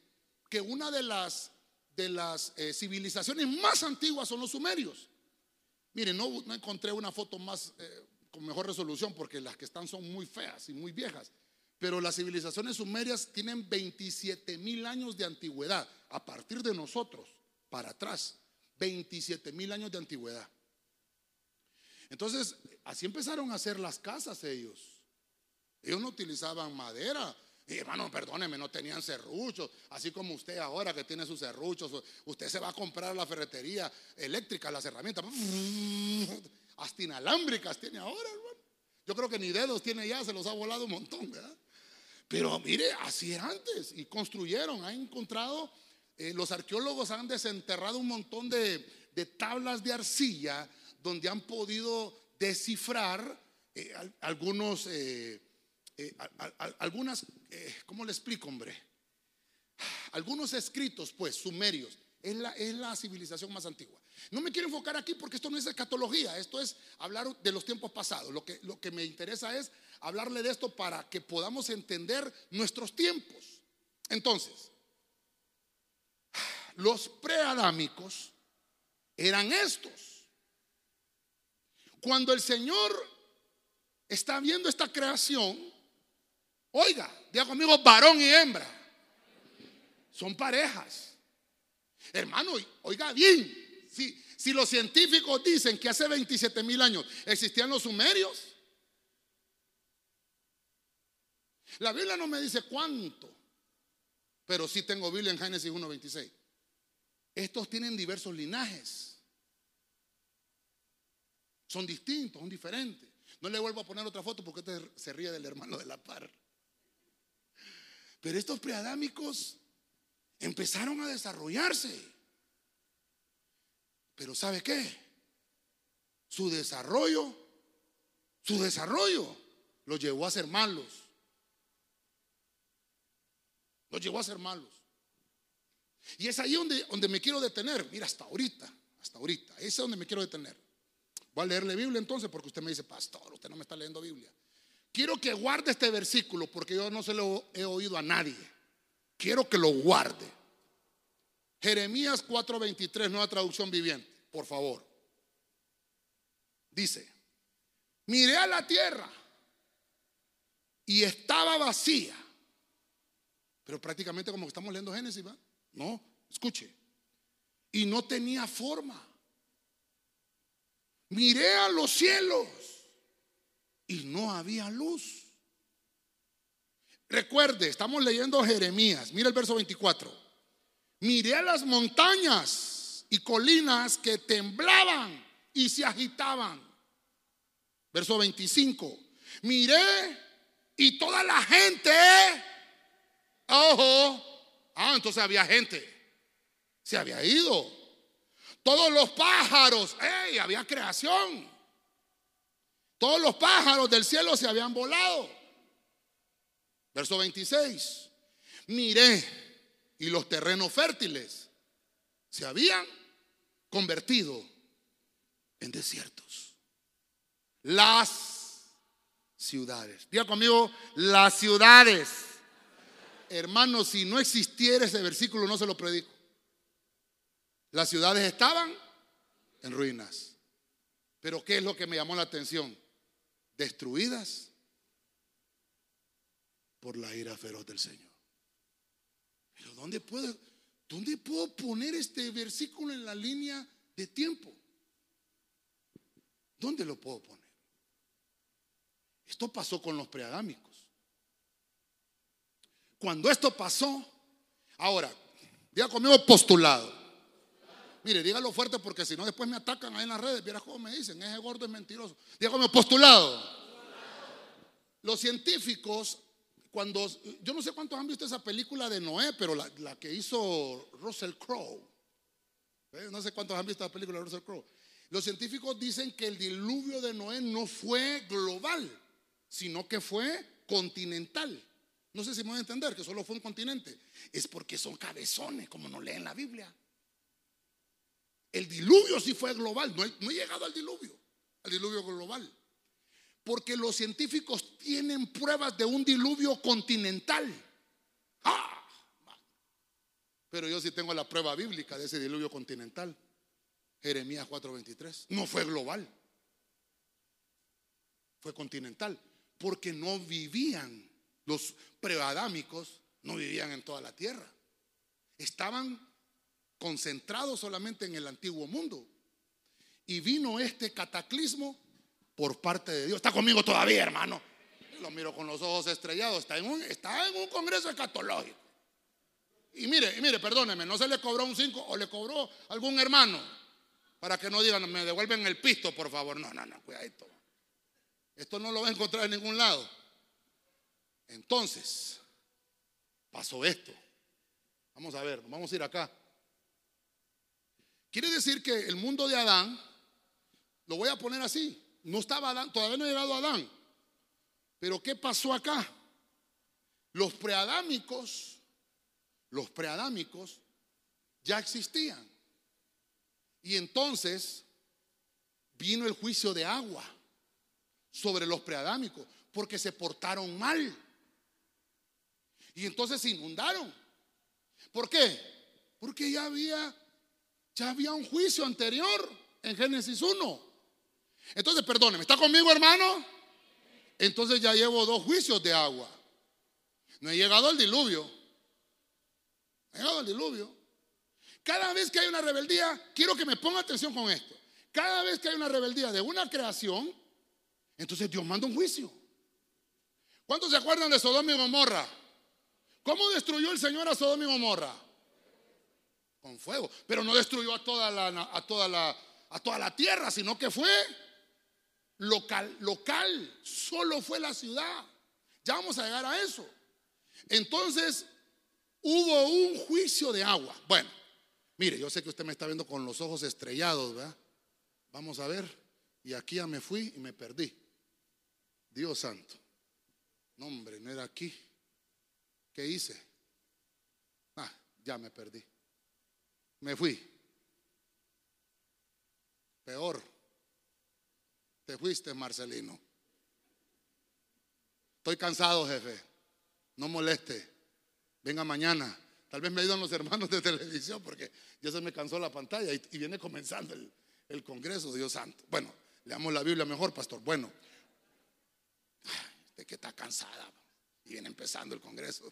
que una de las, de las eh, civilizaciones más antiguas son los sumerios. Miren, no, encontré una foto más eh, con mejor resolución porque las que están son muy feas y muy viejas. Pero las civilizaciones sumerias tienen 27 mil años de antigüedad, a partir de nosotros, para atrás. 27 mil años de antigüedad. Entonces, así empezaron a hacer las casas ellos. Ellos no utilizaban madera. Hermano, perdóneme, no tenían serruchos. Así como usted ahora que tiene sus serruchos. Usted se va a comprar la ferretería eléctrica, las herramientas. Hasta inalámbricas tiene ahora, hermano. Yo creo que ni dedos tiene ya, se los ha volado un montón, ¿verdad? Pero mire, así era antes y construyeron, han encontrado, eh, los arqueólogos han desenterrado un montón de, tablas de arcilla donde han podido descifrar eh, algunos, eh, algunas, ¿cómo le explico, hombre? Algunos escritos, pues, sumerios. Es la, es la civilización más antigua. No me quiero enfocar aquí porque esto no es escatología, esto es hablar de los tiempos pasados. Lo que, lo que me interesa es hablarle de esto para que podamos entender nuestros tiempos. Entonces, los preadámicos eran estos. Cuando el Señor está viendo esta creación, oiga, diga conmigo varón y hembra, son parejas. Hermano, oiga bien, si, los científicos dicen que hace 27 mil años existían los sumerios, la Biblia no me dice cuánto, pero sí tengo Biblia en Génesis 1.26. Estos tienen diversos linajes. Son distintos, son diferentes. No le vuelvo a poner otra foto porque este se ríe del hermano de la par. Pero estos preadámicos empezaron a desarrollarse. Pero ¿sabe qué? Su desarrollo, su desarrollo los llevó a ser malos. Los llevó a ser malos. Y es ahí donde, donde me quiero detener. Mira, hasta ahorita, hasta ahorita. Ese es donde me quiero detener. Voy a leerle Biblia entonces porque usted me dice, pastor, usted no me está leyendo Biblia. Quiero que guarde este versículo porque yo no se lo he oído a nadie. Quiero que lo guarde. Jeremías 4:23, nueva traducción viviente por favor. Dice, miré a la tierra y estaba vacía. Pero prácticamente como que estamos leyendo Génesis, ¿va? No, escuche. Y no tenía forma. Miré a los cielos y no había luz. Recuerde, estamos leyendo Jeremías. Mira el verso 24. Miré las montañas y colinas que temblaban y se agitaban. Verso 25. Miré y toda la gente, ojo, ah, entonces había gente, se había ido. Todos los pájaros, había creación. Todos los pájaros del cielo se habían volado. Verso 26. Miré y los terrenos fértiles se habían convertido en desiertos. Las ciudades. Diga conmigo, las ciudades. Hermanos, si no existiera ese versículo, no se lo predico. Las ciudades estaban en ruinas. Pero ¿qué es lo que me llamó la atención? Destruidas por la ira feroz del Señor. Pero ¿dónde puedo, ¿Dónde puedo poner este versículo en la línea de tiempo? ¿Dónde lo puedo poner? Esto pasó con los preadámicos. Cuando esto pasó, ahora, diga conmigo postulado. Mire, dígalo fuerte porque si no después me atacan ahí en las redes. Mira cómo me dicen, ese gordo es mentiroso. Conmigo postulado. Los científicos cuando, yo no sé cuántos han visto esa película de Noé, pero la, que hizo Russell Crowe. ¿Eh? No sé cuántos han visto la película de Russell Crowe. Los científicos dicen que el diluvio de Noé no fue global, sino que fue continental. No sé si me voy a entender que solo fue un continente. Es porque son cabezones, como no leen la Biblia. El diluvio sí fue global, no he, llegado al diluvio, al diluvio global. Porque los científicos tienen pruebas de un diluvio continental. ¡Ah! Pero yo sí tengo la prueba bíblica de ese diluvio continental. Jeremías 4:23. No fue global. Fue continental. Porque no vivían, los preadámicos no vivían en toda la tierra. Estaban concentrados solamente en el antiguo mundo. Y vino este cataclismo por parte de Dios. Está conmigo todavía, hermano. Lo miro con los ojos estrellados. Está en un, está en un congreso escatológico. Y mire, mire, perdóneme, no se le cobró un 5 o le cobró algún hermano para que no digan, me devuelven el pisto, por favor. No, no, no, cuidadito. Esto no lo va a encontrar en ningún lado. Entonces, pasó esto. Vamos a ver, vamos a ir acá. Quiere decir que el mundo de Adán, lo voy a poner así, no estaba Adán, todavía no ha llegado Adán. Pero ¿qué pasó acá? Los preadámicos, los preadámicos ya existían. Y entonces vino el juicio de agua sobre los preadámicos porque se portaron mal. Y entonces se inundaron. ¿Por qué? Porque ya había ya había un juicio anterior en Génesis 1. Entonces, perdóneme, ¿está conmigo, hermano? Entonces ya llevo dos juicios de agua. No he llegado al diluvio. he llegado al diluvio. Cada vez que hay una rebeldía, quiero que me ponga atención con esto. Cada vez que hay una rebeldía de una creación, entonces Dios manda un juicio. ¿Cuántos se acuerdan de Sodoma y Gomorra? ¿Cómo destruyó el Señor a Sodoma y Gomorra? Con fuego. Pero no destruyó a toda la, a toda la, a toda la tierra, sino que fue local, local, solo fue la ciudad. Ya vamos a llegar a eso. Entonces, hubo un juicio de agua. Bueno, mire, yo sé que usted me está viendo con los ojos estrellados, ¿verdad? Vamos a ver. Y aquí ya me fui y me perdí. Dios santo. No, hombre, no era aquí. ¿Qué hice? Ah, ya me perdí. Me fui. Peor. Te fuiste, Marcelino. Estoy cansado, jefe. No moleste. Venga mañana. Tal vez me ayudan los hermanos de televisión porque ya se me cansó la pantalla y, viene comenzando el, el, Congreso, Dios santo. Bueno, leamos la Biblia mejor, pastor. Bueno, de que está cansada y viene empezando el Congreso.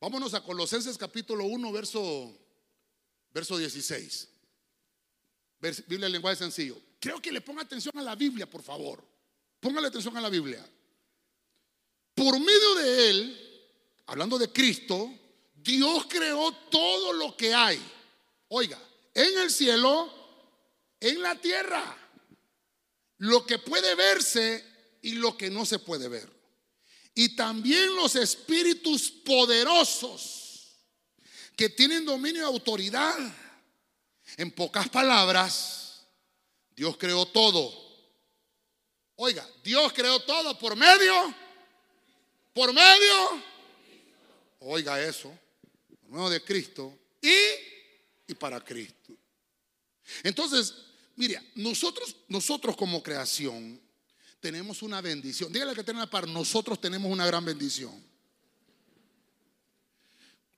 Vámonos a Colosenses capítulo 1, verso, verso 16. Biblia en lenguaje sencillo. Creo que le ponga atención a la Biblia, por favor. Póngale atención a la Biblia. Por medio de Él, hablando de Cristo, Dios creó todo lo que hay. Oiga, en el cielo, en la tierra, lo que puede verse y lo que no se puede ver. Y también los espíritus poderosos que tienen dominio y autoridad. En pocas palabras, Dios creó todo. Oiga, Dios creó todo por medio, por medio, oiga eso, por medio de Cristo y, y para Cristo. Entonces, mire, nosotros, nosotros como creación tenemos una bendición. Dígale que tiene par, nosotros tenemos una gran bendición.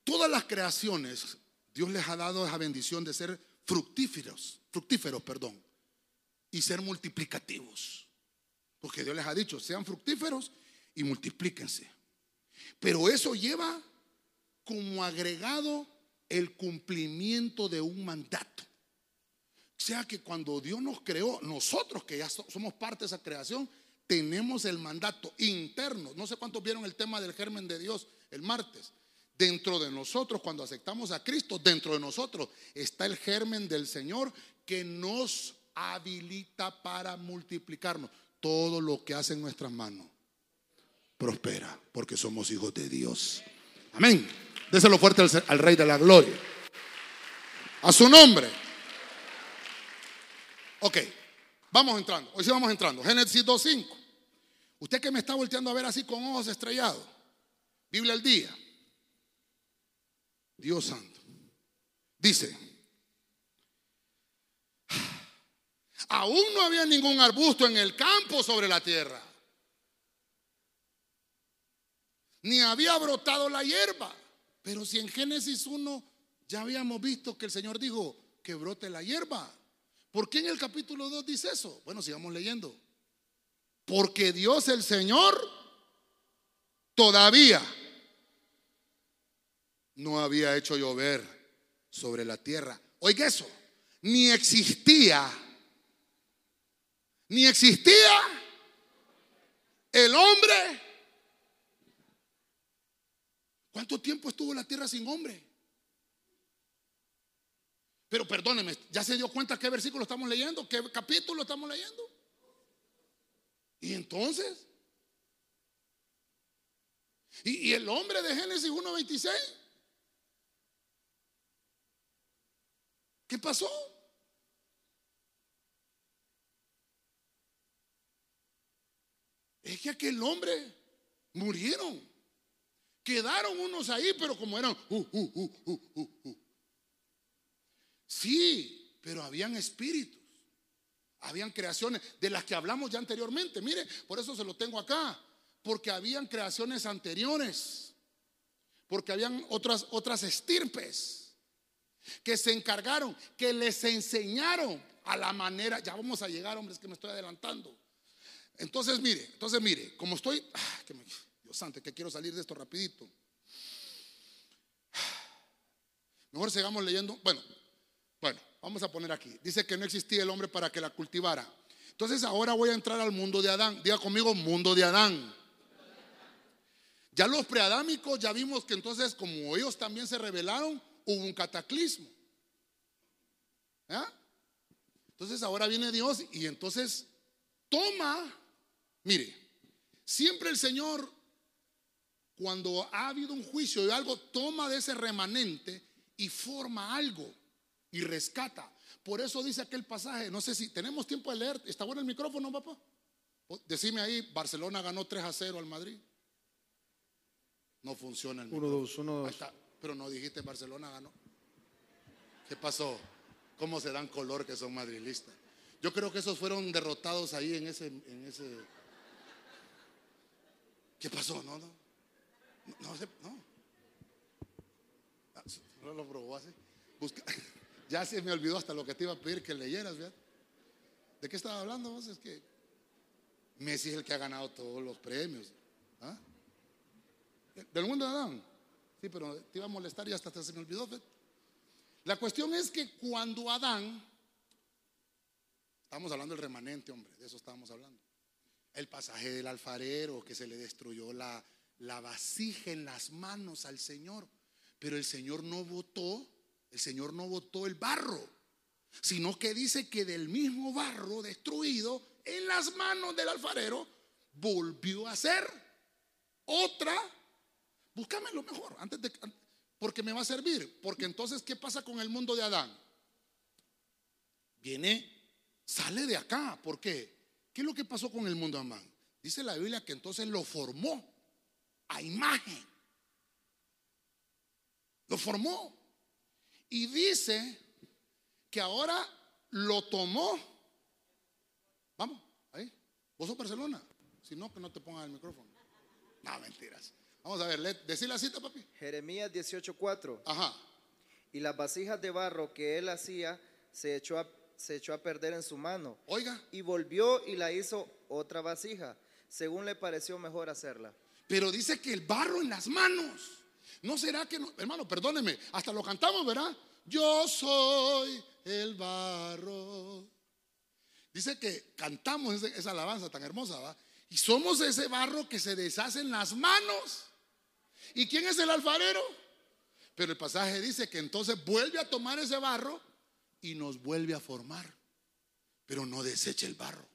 Todas las creaciones, Dios les ha dado esa bendición de ser fructíferos, fructíferos, perdón y ser multiplicativos. Porque Dios les ha dicho, sean fructíferos y multiplíquense. Pero eso lleva como agregado el cumplimiento de un mandato. O sea que cuando Dios nos creó, nosotros que ya somos parte de esa creación, tenemos el mandato interno. No sé cuántos vieron el tema del germen de Dios el martes. Dentro de nosotros, cuando aceptamos a Cristo, dentro de nosotros está el germen del Señor que nos habilita para multiplicarnos. Todo lo que hace en nuestras manos prospera, porque somos hijos de Dios. Amén. Déselo fuerte al, Rey de la Gloria. A su nombre. Ok, vamos entrando. Hoy sí vamos entrando. Génesis 2.5. Usted que me está volteando a ver así con ojos estrellados. Biblia al día. Dios santo. Dice, aún no había ningún arbusto en el campo sobre la tierra. Ni había brotado la hierba. Pero si en Génesis 1 ya habíamos visto que el Señor dijo que brote la hierba. ¿Por qué en el capítulo 2 dice eso? Bueno, sigamos leyendo. Porque Dios el Señor todavía no había hecho llover sobre la tierra. Oiga eso, ni existía, ni existía el hombre. ¿Cuánto tiempo estuvo la tierra sin hombre? Pero perdóneme, ¿ya se dio cuenta qué versículo estamos leyendo? ¿Qué capítulo estamos leyendo? Y entonces, ¿y, el hombre de Génesis 1.26? ¿Qué pasó? Es que aquel hombre murieron. Quedaron unos ahí, pero como eran... Uh, uh, uh, sí, pero habían espíritus. Habían creaciones de las que hablamos ya anteriormente. Mire, por eso se lo tengo acá. Porque habían creaciones anteriores. Porque habían otras, otras estirpes que se encargaron, que les enseñaron a la manera. Ya vamos a llegar, hombres, que me estoy adelantando. Entonces, mire, entonces, mire, como estoy, ah, Dios santo, que quiero salir de esto rapidito. Mejor sigamos leyendo. Bueno, bueno, vamos a poner aquí. Dice que no existía el hombre para que la cultivara. Entonces ahora voy a entrar al mundo de Adán. Diga conmigo, mundo de Adán. Ya los preadámicos ya vimos que entonces como ellos también se rebelaron, un cataclismo. ¿Ah? Entonces ahora viene Dios y entonces toma, mire, siempre el Señor, cuando ha habido un juicio y algo, toma de ese remanente y forma algo y rescata. Por eso dice aquel pasaje, no sé si tenemos tiempo de leer, ¿está bueno el micrófono, papá? Decime ahí, Barcelona ganó 3 a 0 al Madrid. No funciona el micrófono. 1-2, 1-2. Pero no dijiste Barcelona ganó. ¿Qué pasó? ¿Cómo se dan color que son madrilistas? Yo creo que esos fueron derrotados ahí en ese, en ese. ¿Qué pasó? No, no. No, no. Ah, no lo probó así. Ya se me olvidó hasta lo que te iba a pedir que leyeras, ¿verdad? ¿De qué estaba hablando vos? Es que Messi es el que ha ganado todos los premios. ¿Ah? Del mundo de Adán. Sí, pero te iba a molestar y hasta se me olvidó. La cuestión es que cuando Adán, estamos hablando del remanente, hombre, de eso estábamos hablando. El pasaje del alfarero que se le destruyó la, vasija en las manos al Señor. Pero el Señor no votó el Señor no botó el barro, sino que dice que del mismo barro destruido en las manos del alfarero volvió a ser otra. Búscame lo mejor antes de porque me va a servir, porque entonces ¿qué pasa con el mundo de Adán? Viene sale de acá, ¿por qué? ¿Qué es lo que pasó con el mundo de Adán? Dice la Biblia que entonces lo formó a imagen. Lo formó. Y dice que ahora lo tomó. Vamos, ahí. Vos sos Barcelona. Si no, que no te pongan el micrófono. No, mentiras. Vamos a ver, decir la cita, papi. Jeremías 18:4. Ajá. Y las vasijas de barro que él hacía se echó, a, se echó a perder en su mano. Oiga. Y volvió y la hizo otra vasija, según le pareció mejor hacerla. Pero dice que el barro en las manos. ¿No será que, no? hermano, perdóneme, hasta lo cantamos, ¿verdad? Yo soy el barro. Dice que cantamos esa, alabanza tan hermosa, ¿va? Y somos ese barro que se deshace en las manos. ¿Y quién es el alfarero? Pero el pasaje dice que entonces vuelve a tomar ese barro y nos vuelve a formar. Pero no desecha el barro.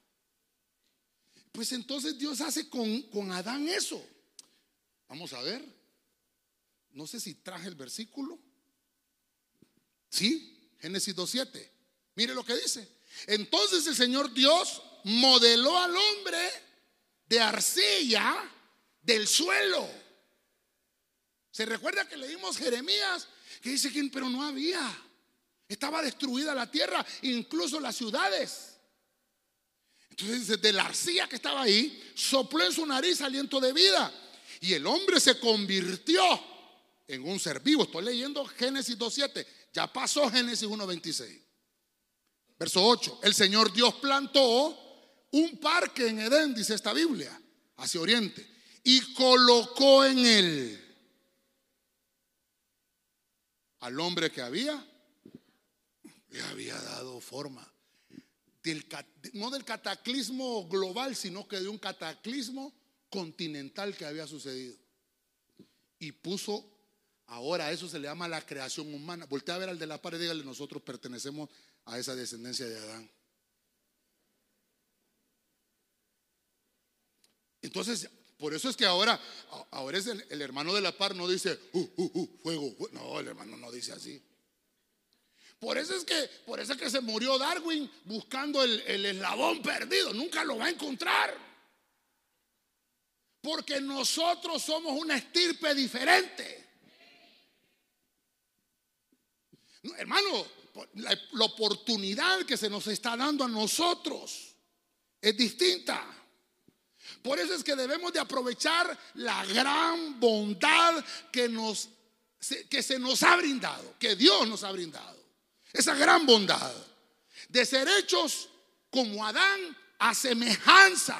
Pues entonces Dios hace con, con Adán eso. Vamos a ver. No sé si traje el versículo. Sí, Génesis 2.7. Mire lo que dice. Entonces el Señor Dios modeló al hombre de arcilla del suelo. Se recuerda que leímos Jeremías que dice que pero no había. Estaba destruida la tierra, incluso las ciudades. Entonces, desde la arcilla que estaba ahí, sopló en su nariz aliento de vida. Y el hombre se convirtió en un ser vivo. Estoy leyendo Génesis 2.7. Ya pasó Génesis 1.26. Verso 8. El Señor Dios plantó un parque en Edén, dice esta Biblia, hacia oriente. Y colocó en él al hombre que había, le había dado forma. no del cataclismo global, sino que de un cataclismo continental que había sucedido. Y puso, ahora eso se le llama la creación humana. Voltea a ver al de la pared dígale, nosotros pertenecemos a esa descendencia de Adán. Entonces, por eso es que ahora, ahora es el, hermano de la par no dice, uh, uh, uh, fuego, no, el hermano no dice así. Por eso es que, por eso es que se murió Darwin buscando el, el eslabón perdido, nunca lo va a encontrar. Porque nosotros somos una estirpe diferente. hermano, la, la oportunidad que se nos está dando a nosotros es distinta. Por eso es que debemos de aprovechar la gran bondad que, nos, que se nos ha brindado, que Dios nos ha brindado. Esa gran bondad de ser hechos como Adán a semejanza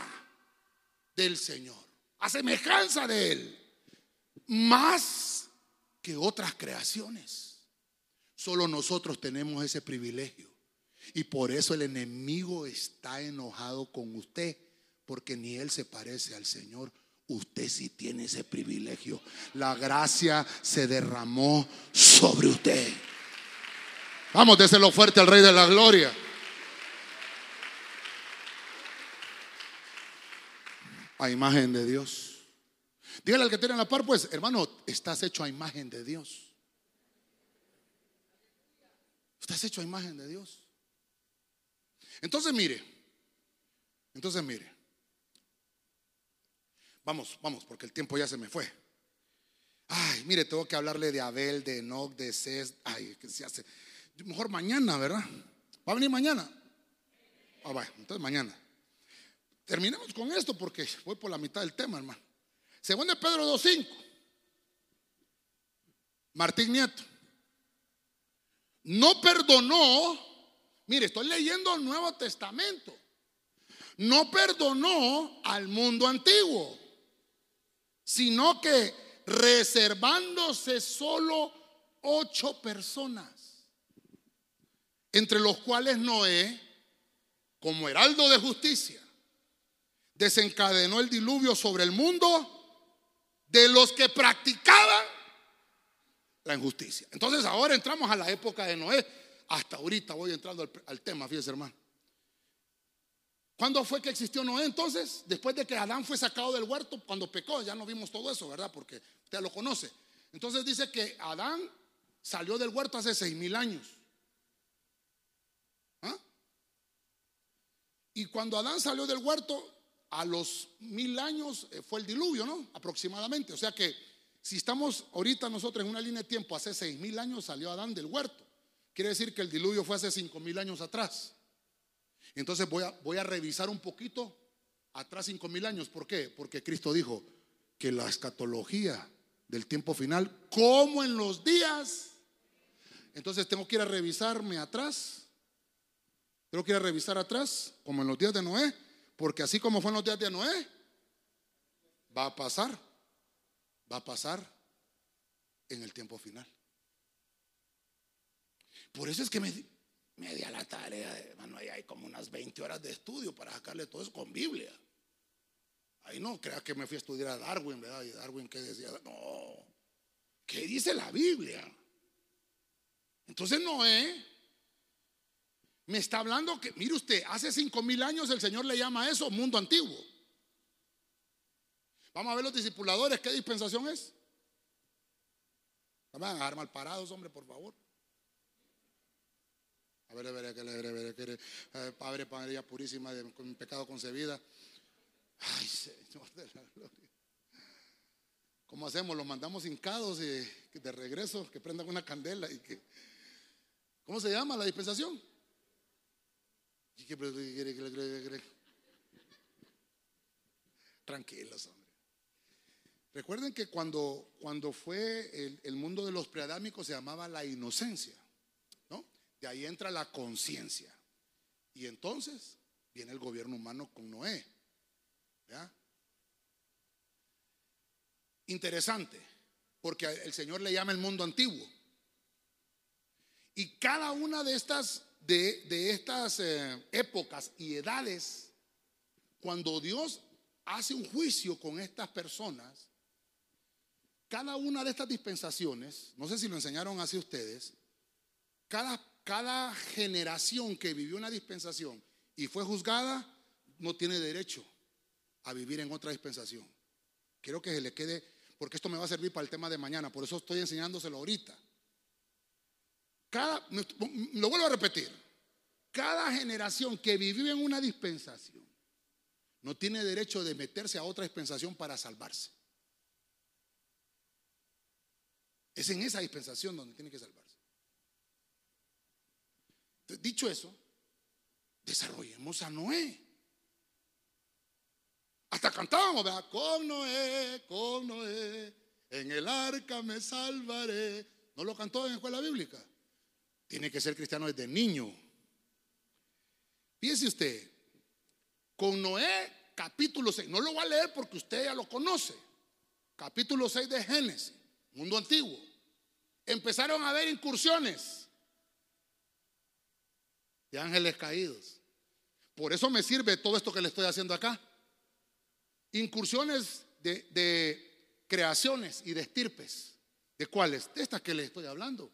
del Señor, a semejanza de Él, más que otras creaciones. Solo nosotros tenemos ese privilegio. Y por eso el enemigo está enojado con usted porque ni Él se parece al Señor. Usted sí tiene ese privilegio. La gracia se derramó sobre usted. Vamos, déselo fuerte al Rey de la Gloria. A imagen de Dios. Dígale al que tiene la par, pues, hermano, estás hecho a imagen de Dios. Estás hecho a imagen de Dios. Entonces, mire. Entonces, mire. Vamos, vamos, porque el tiempo ya se me fue. Ay, mire, tengo que hablarle de Abel, de Enoch, de Cés. Ay, que se hace. Mejor mañana, ¿verdad? ¿Va a venir mañana? Ah, va, entonces mañana. Terminemos con esto porque voy por la mitad del tema, hermano. Según de Pedro 2.5. Martín Nieto. No perdonó. Mire, estoy leyendo el Nuevo Testamento. No perdonó al mundo antiguo sino que reservándose solo ocho personas, entre los cuales Noé, como heraldo de justicia, desencadenó el diluvio sobre el mundo de los que practicaban la injusticia. Entonces ahora entramos a la época de Noé. Hasta ahorita voy entrando al, tema, fíjese hermano. ¿Cuándo fue que existió Noé entonces? Después de que Adán fue sacado del huerto, cuando pecó, ya no vimos todo eso, ¿verdad? Porque usted lo conoce. Entonces dice que Adán salió del huerto hace seis mil años. ¿Ah? Y cuando Adán salió del huerto, a los mil años eh, fue el diluvio, ¿no? Aproximadamente. O sea que si estamos ahorita nosotros en una línea de tiempo, hace seis mil años salió Adán del huerto. Quiere decir que el diluvio fue hace cinco mil años atrás. Entonces voy a, voy a revisar un poquito atrás cinco mil años. ¿Por qué? Porque Cristo dijo que la escatología del tiempo final, como en los días, entonces tengo que ir a revisarme atrás. Tengo que ir a revisar atrás, como en los días de Noé, porque así como fue en los días de Noé, va a pasar, va a pasar en el tiempo final. Por eso es que me, media la tarea, hermano, ahí hay como unas 20 horas de estudio para sacarle todo eso con Biblia. Ahí no crea que me fui a estudiar a Darwin, ¿verdad? Y Darwin que decía, no, ¿qué dice la Biblia? Entonces Noé me está hablando que, mire usted, hace cinco mil años el Señor le llama a eso mundo antiguo. Vamos a ver los discipuladores, ¿qué dispensación es? No me van a dejar mal parados, hombre, por favor. Padre, Padre purísima, de, con pecado concebida. Ay, Señor de la gloria. ¿Cómo hacemos? Los mandamos hincados y de regreso, que prendan una candela y que. ¿Cómo se llama la dispensación? Tranquilos, hombre. Recuerden que cuando, cuando fue el, el mundo de los preadámicos se llamaba la inocencia, ¿no? Ahí entra la conciencia. Y entonces viene el gobierno humano con Noé. Interesante, porque el Señor le llama el mundo antiguo. Y cada una de estas, de, de estas eh, épocas y edades, cuando Dios hace un juicio con estas personas, cada una de estas dispensaciones, no sé si lo enseñaron así ustedes, cada, cada generación que vivió una dispensación y fue juzgada, no tiene derecho a vivir en otra dispensación. Quiero que se le quede, porque esto me va a servir para el tema de mañana, por eso estoy enseñándoselo ahorita. Cada, lo vuelvo a repetir, cada generación que vivió en una dispensación no tiene derecho de meterse a otra dispensación para salvarse. Es en esa dispensación donde tiene que salvarse. Dicho eso, desarrollemos a Noé. Hasta cantábamos. Con Noé, con Noé, en el arca me salvaré. ¿No lo cantó en la escuela bíblica? Tiene que ser cristiano desde niño. Fíjese usted, con Noé, capítulo 6, no lo voy a leer porque usted ya lo conoce. Capítulo 6 de Génesis mundo antiguo, empezaron a haber incursiones de ángeles caídos. Por eso me sirve todo esto que le estoy haciendo acá. Incursiones de, creaciones y de estirpes. ¿De cuáles? De estas que le estoy hablando.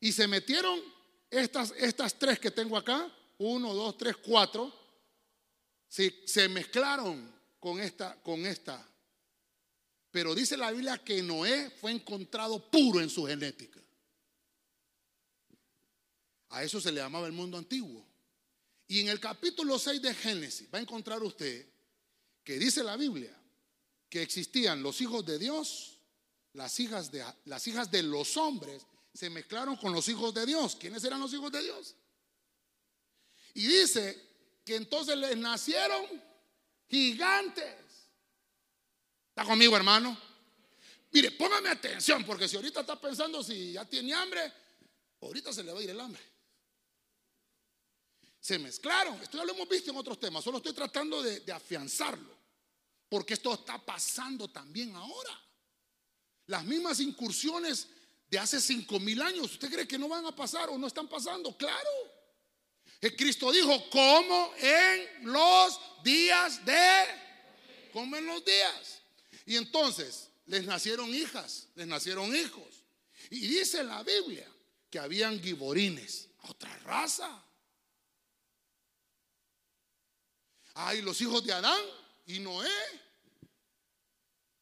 Y se metieron estas, estas tres que tengo acá, uno, dos, tres, cuatro, se mezclaron con esta, con esta pero dice la Biblia que Noé fue encontrado puro en su genética. A eso se le llamaba el mundo antiguo. Y en el capítulo 6 de Génesis va a encontrar usted que dice la Biblia que existían los hijos de Dios, las hijas de, las hijas de los hombres se mezclaron con los hijos de Dios. ¿Quiénes eran los hijos de Dios? Y dice que entonces les nacieron gigantes. ¿Está conmigo, hermano? Mire, póngame atención, porque si ahorita está pensando si ya tiene hambre, ahorita se le va a ir el hambre. Se mezclaron. Esto ya lo hemos visto en otros temas, solo estoy tratando de, afianzarlo, porque esto está pasando también ahora. Las mismas incursiones de hace cinco mil años, ¿usted cree que no van a pasar o no están pasando? Claro. El Cristo dijo, como en los días de, como en los días. Y entonces les nacieron hijas, les nacieron hijos. Y dice la Biblia que habían giborines, otra raza. Hay los hijos de Adán y Noé,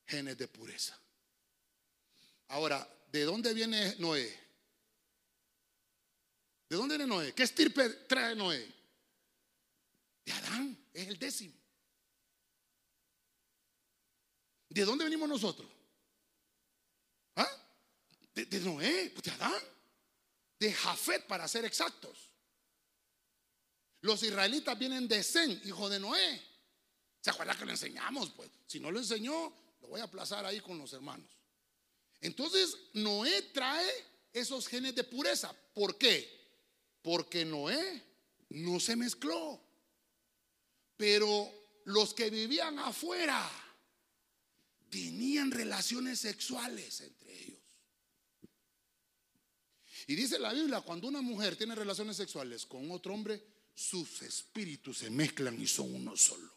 genes de pureza. Ahora, ¿de dónde viene Noé? ¿De dónde viene Noé? ¿Qué estirpe trae Noé? De Adán, es el décimo. ¿De dónde venimos nosotros? ¿Ah? De, Noé, pues de Adán, de Jafet para ser exactos. Los israelitas vienen de Zen, hijo de Noé. ¿Se acuerda que lo enseñamos? Pues si no lo enseñó, lo voy a aplazar ahí con los hermanos. Entonces, Noé trae esos genes de pureza. ¿Por qué? Porque Noé no se mezcló. Pero los que vivían afuera, tenían relaciones sexuales entre ellos. Y dice la Biblia, cuando una mujer tiene relaciones sexuales con otro hombre, sus espíritus se mezclan y son uno solo.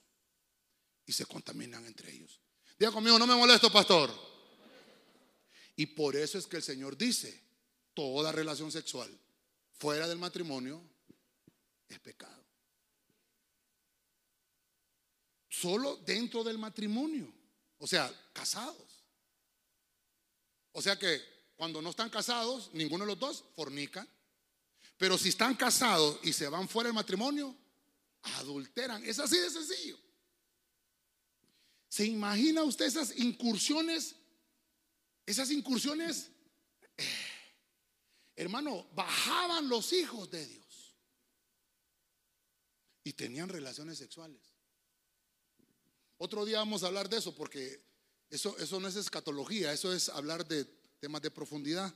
Y se contaminan entre ellos. Diga conmigo, no me molesto, pastor. Y por eso es que el Señor dice, toda relación sexual fuera del matrimonio es pecado. Solo dentro del matrimonio. O sea, casados. O sea que cuando no están casados, ninguno de los dos fornica. Pero si están casados y se van fuera del matrimonio, adulteran. Es así de sencillo. ¿Se imagina usted esas incursiones? Esas incursiones, eh, hermano, bajaban los hijos de Dios y tenían relaciones sexuales. Otro día vamos a hablar de eso porque eso, eso no es escatología, eso es hablar de temas de profundidad.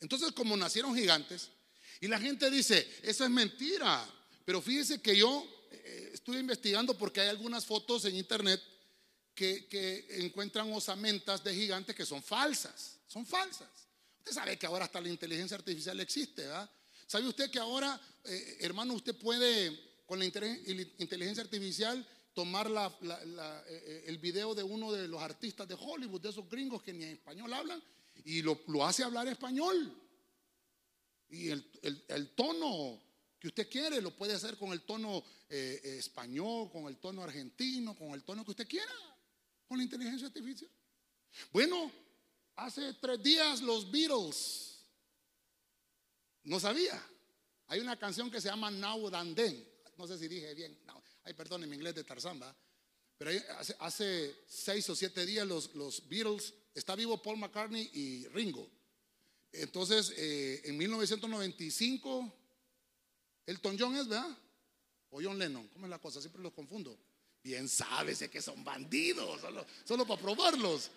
Entonces, como nacieron gigantes, y la gente dice, eso es mentira, pero fíjese que yo eh, estuve investigando porque hay algunas fotos en internet que, que encuentran osamentas de gigantes que son falsas, son falsas. Usted sabe que ahora hasta la inteligencia artificial existe, ¿verdad? ¿Sabe usted que ahora, eh, hermano, usted puede con la inteligencia artificial tomar la, eh, el video de uno de los artistas de Hollywood, de esos gringos que ni en español hablan, y lo, hace hablar español? Y el, tono que usted quiere lo puede hacer con el tono eh, español, con el tono argentino, con el tono que usted quiera, con la inteligencia artificial. Bueno, hace tres días los Beatles no sabía. Hay una canción que se llama Now and Then. No sé si dije bien. Ay, perdón, en mi inglés de Tarzán, Pero hace, seis o siete días los, los, Beatles, está vivo Paul McCartney y Ringo. Entonces, eh, en 1995, Elton John es, ¿verdad? O John Lennon, ¿cómo es la cosa? Siempre los confundo. Bien sabes que son bandidos, solo, solo para probarlos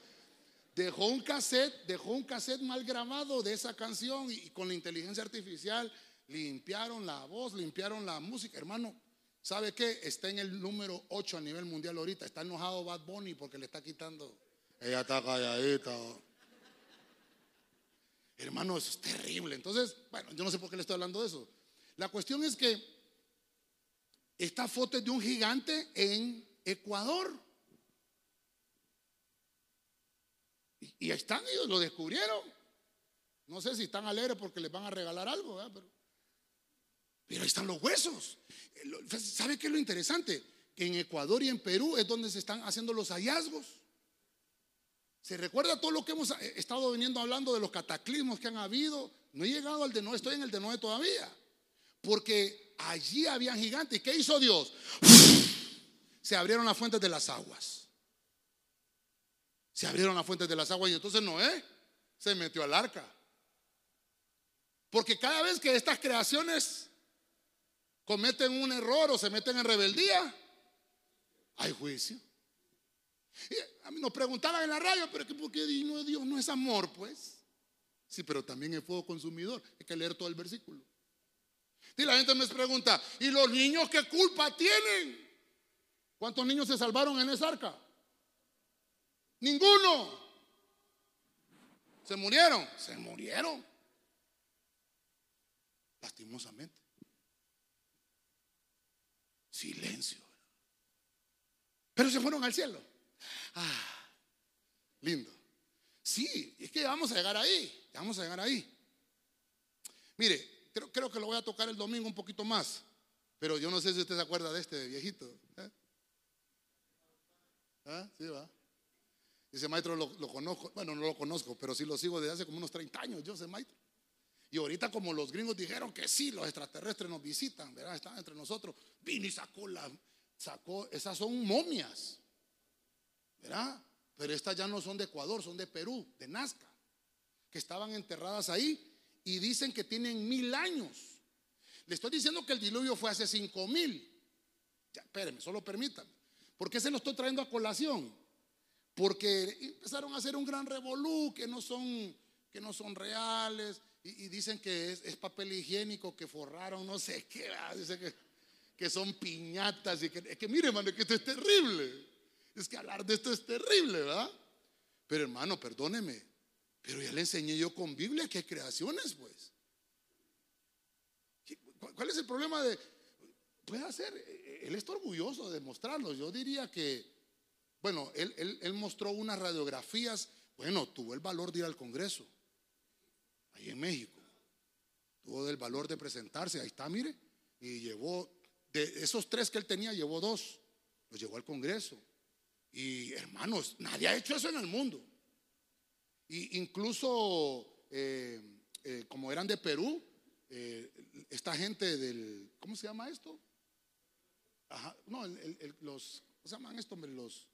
dejó un cassette, dejó un cassette mal grabado de esa canción y, con la inteligencia artificial limpiaron la voz, limpiaron la música. Hermano, ¿sabe qué? Está en el número 8 a nivel mundial ahorita. Está enojado Bad Bunny porque le está quitando. Ella está calladita. Hermano, eso es terrible. Entonces, bueno, yo no sé por qué le estoy hablando de eso. La cuestión es que esta foto es de un gigante en Ecuador. Y, ahí están ellos, lo descubrieron. No sé si están alegres porque les van a regalar algo, pero, pero ahí están los huesos. Eh, ¿Sabe qué es lo interesante? Que en Ecuador y en Perú es donde se están haciendo los hallazgos. ¿Se recuerda todo lo que hemos eh, estado viniendo hablando de los cataclismos que han habido? No he llegado al de Noé, estoy en el de Noé todavía. Porque allí habían gigantes. ¿Y qué hizo Dios? Se abrieron las fuentes de las aguas. Se abrieron las fuentes de las aguas y entonces Noé se metió al arca. Porque cada vez que estas creaciones cometen un error o se meten en rebeldía, hay juicio. Y nos preguntaban en la radio, pero ¿por qué Dios no es amor? Pues sí, pero también es fuego consumidor. Hay que leer todo el versículo. Y la gente me pregunta, ¿y los niños qué culpa tienen? ¿Cuántos niños se salvaron en esa arca? Ninguno. Se murieron. Se murieron. Lastimosamente. Silencio. Pero se fueron al cielo. Ah, lindo. Sí, es que vamos a llegar ahí. Vamos a llegar ahí. Mire, creo, creo, que lo voy a tocar el domingo un poquito más. Pero yo no sé si usted se acuerda de este viejito. ¿Eh? ¿Ah? Sí, va. Ese maestro lo, conozco, bueno, no lo conozco, pero sí lo sigo desde hace como unos 30 años, yo ese maestro. Y ahorita como los gringos dijeron que sí, los extraterrestres nos visitan, ¿verdad? Están entre nosotros. Vino y sacó la, sacó, esas son momias, ¿verdad? Pero estas ya no son de Ecuador, son de Perú, de Nazca, que estaban enterradas ahí y dicen que tienen mil años. Le estoy diciendo que el diluvio fue hace cinco mil. Ya, espérenme, solo permítanme. ¿Por qué se lo estoy trayendo a colación? porque empezaron a hacer un gran revolú que no son, que no son reales y, dicen que es, papel higiénico que forraron, no sé qué, dicen que, que, son piñatas y que, es que mire, hermano, que esto es terrible. Es que hablar de esto es terrible, ¿verdad? Pero hermano, perdóneme, pero ya le enseñé yo con Biblia que hay creaciones, pues. ¿Cuál es el problema de.? Puede hacer, él está orgulloso de mostrarlo. Yo diría que bueno, él, mostró unas radiografías. Bueno, tuvo el valor de ir al Congreso, ahí en México. Tuvo el valor de presentarse, ahí está, mire. Y llevó, de esos tres que él tenía, llevó dos. Los llevó al Congreso. Y hermanos, nadie ha hecho eso en el mundo. Y incluso, eh, eh, como eran de Perú, eh, esta gente del, ¿cómo se llama esto? Ajá, no, los, ¿cómo se llaman esto? Los,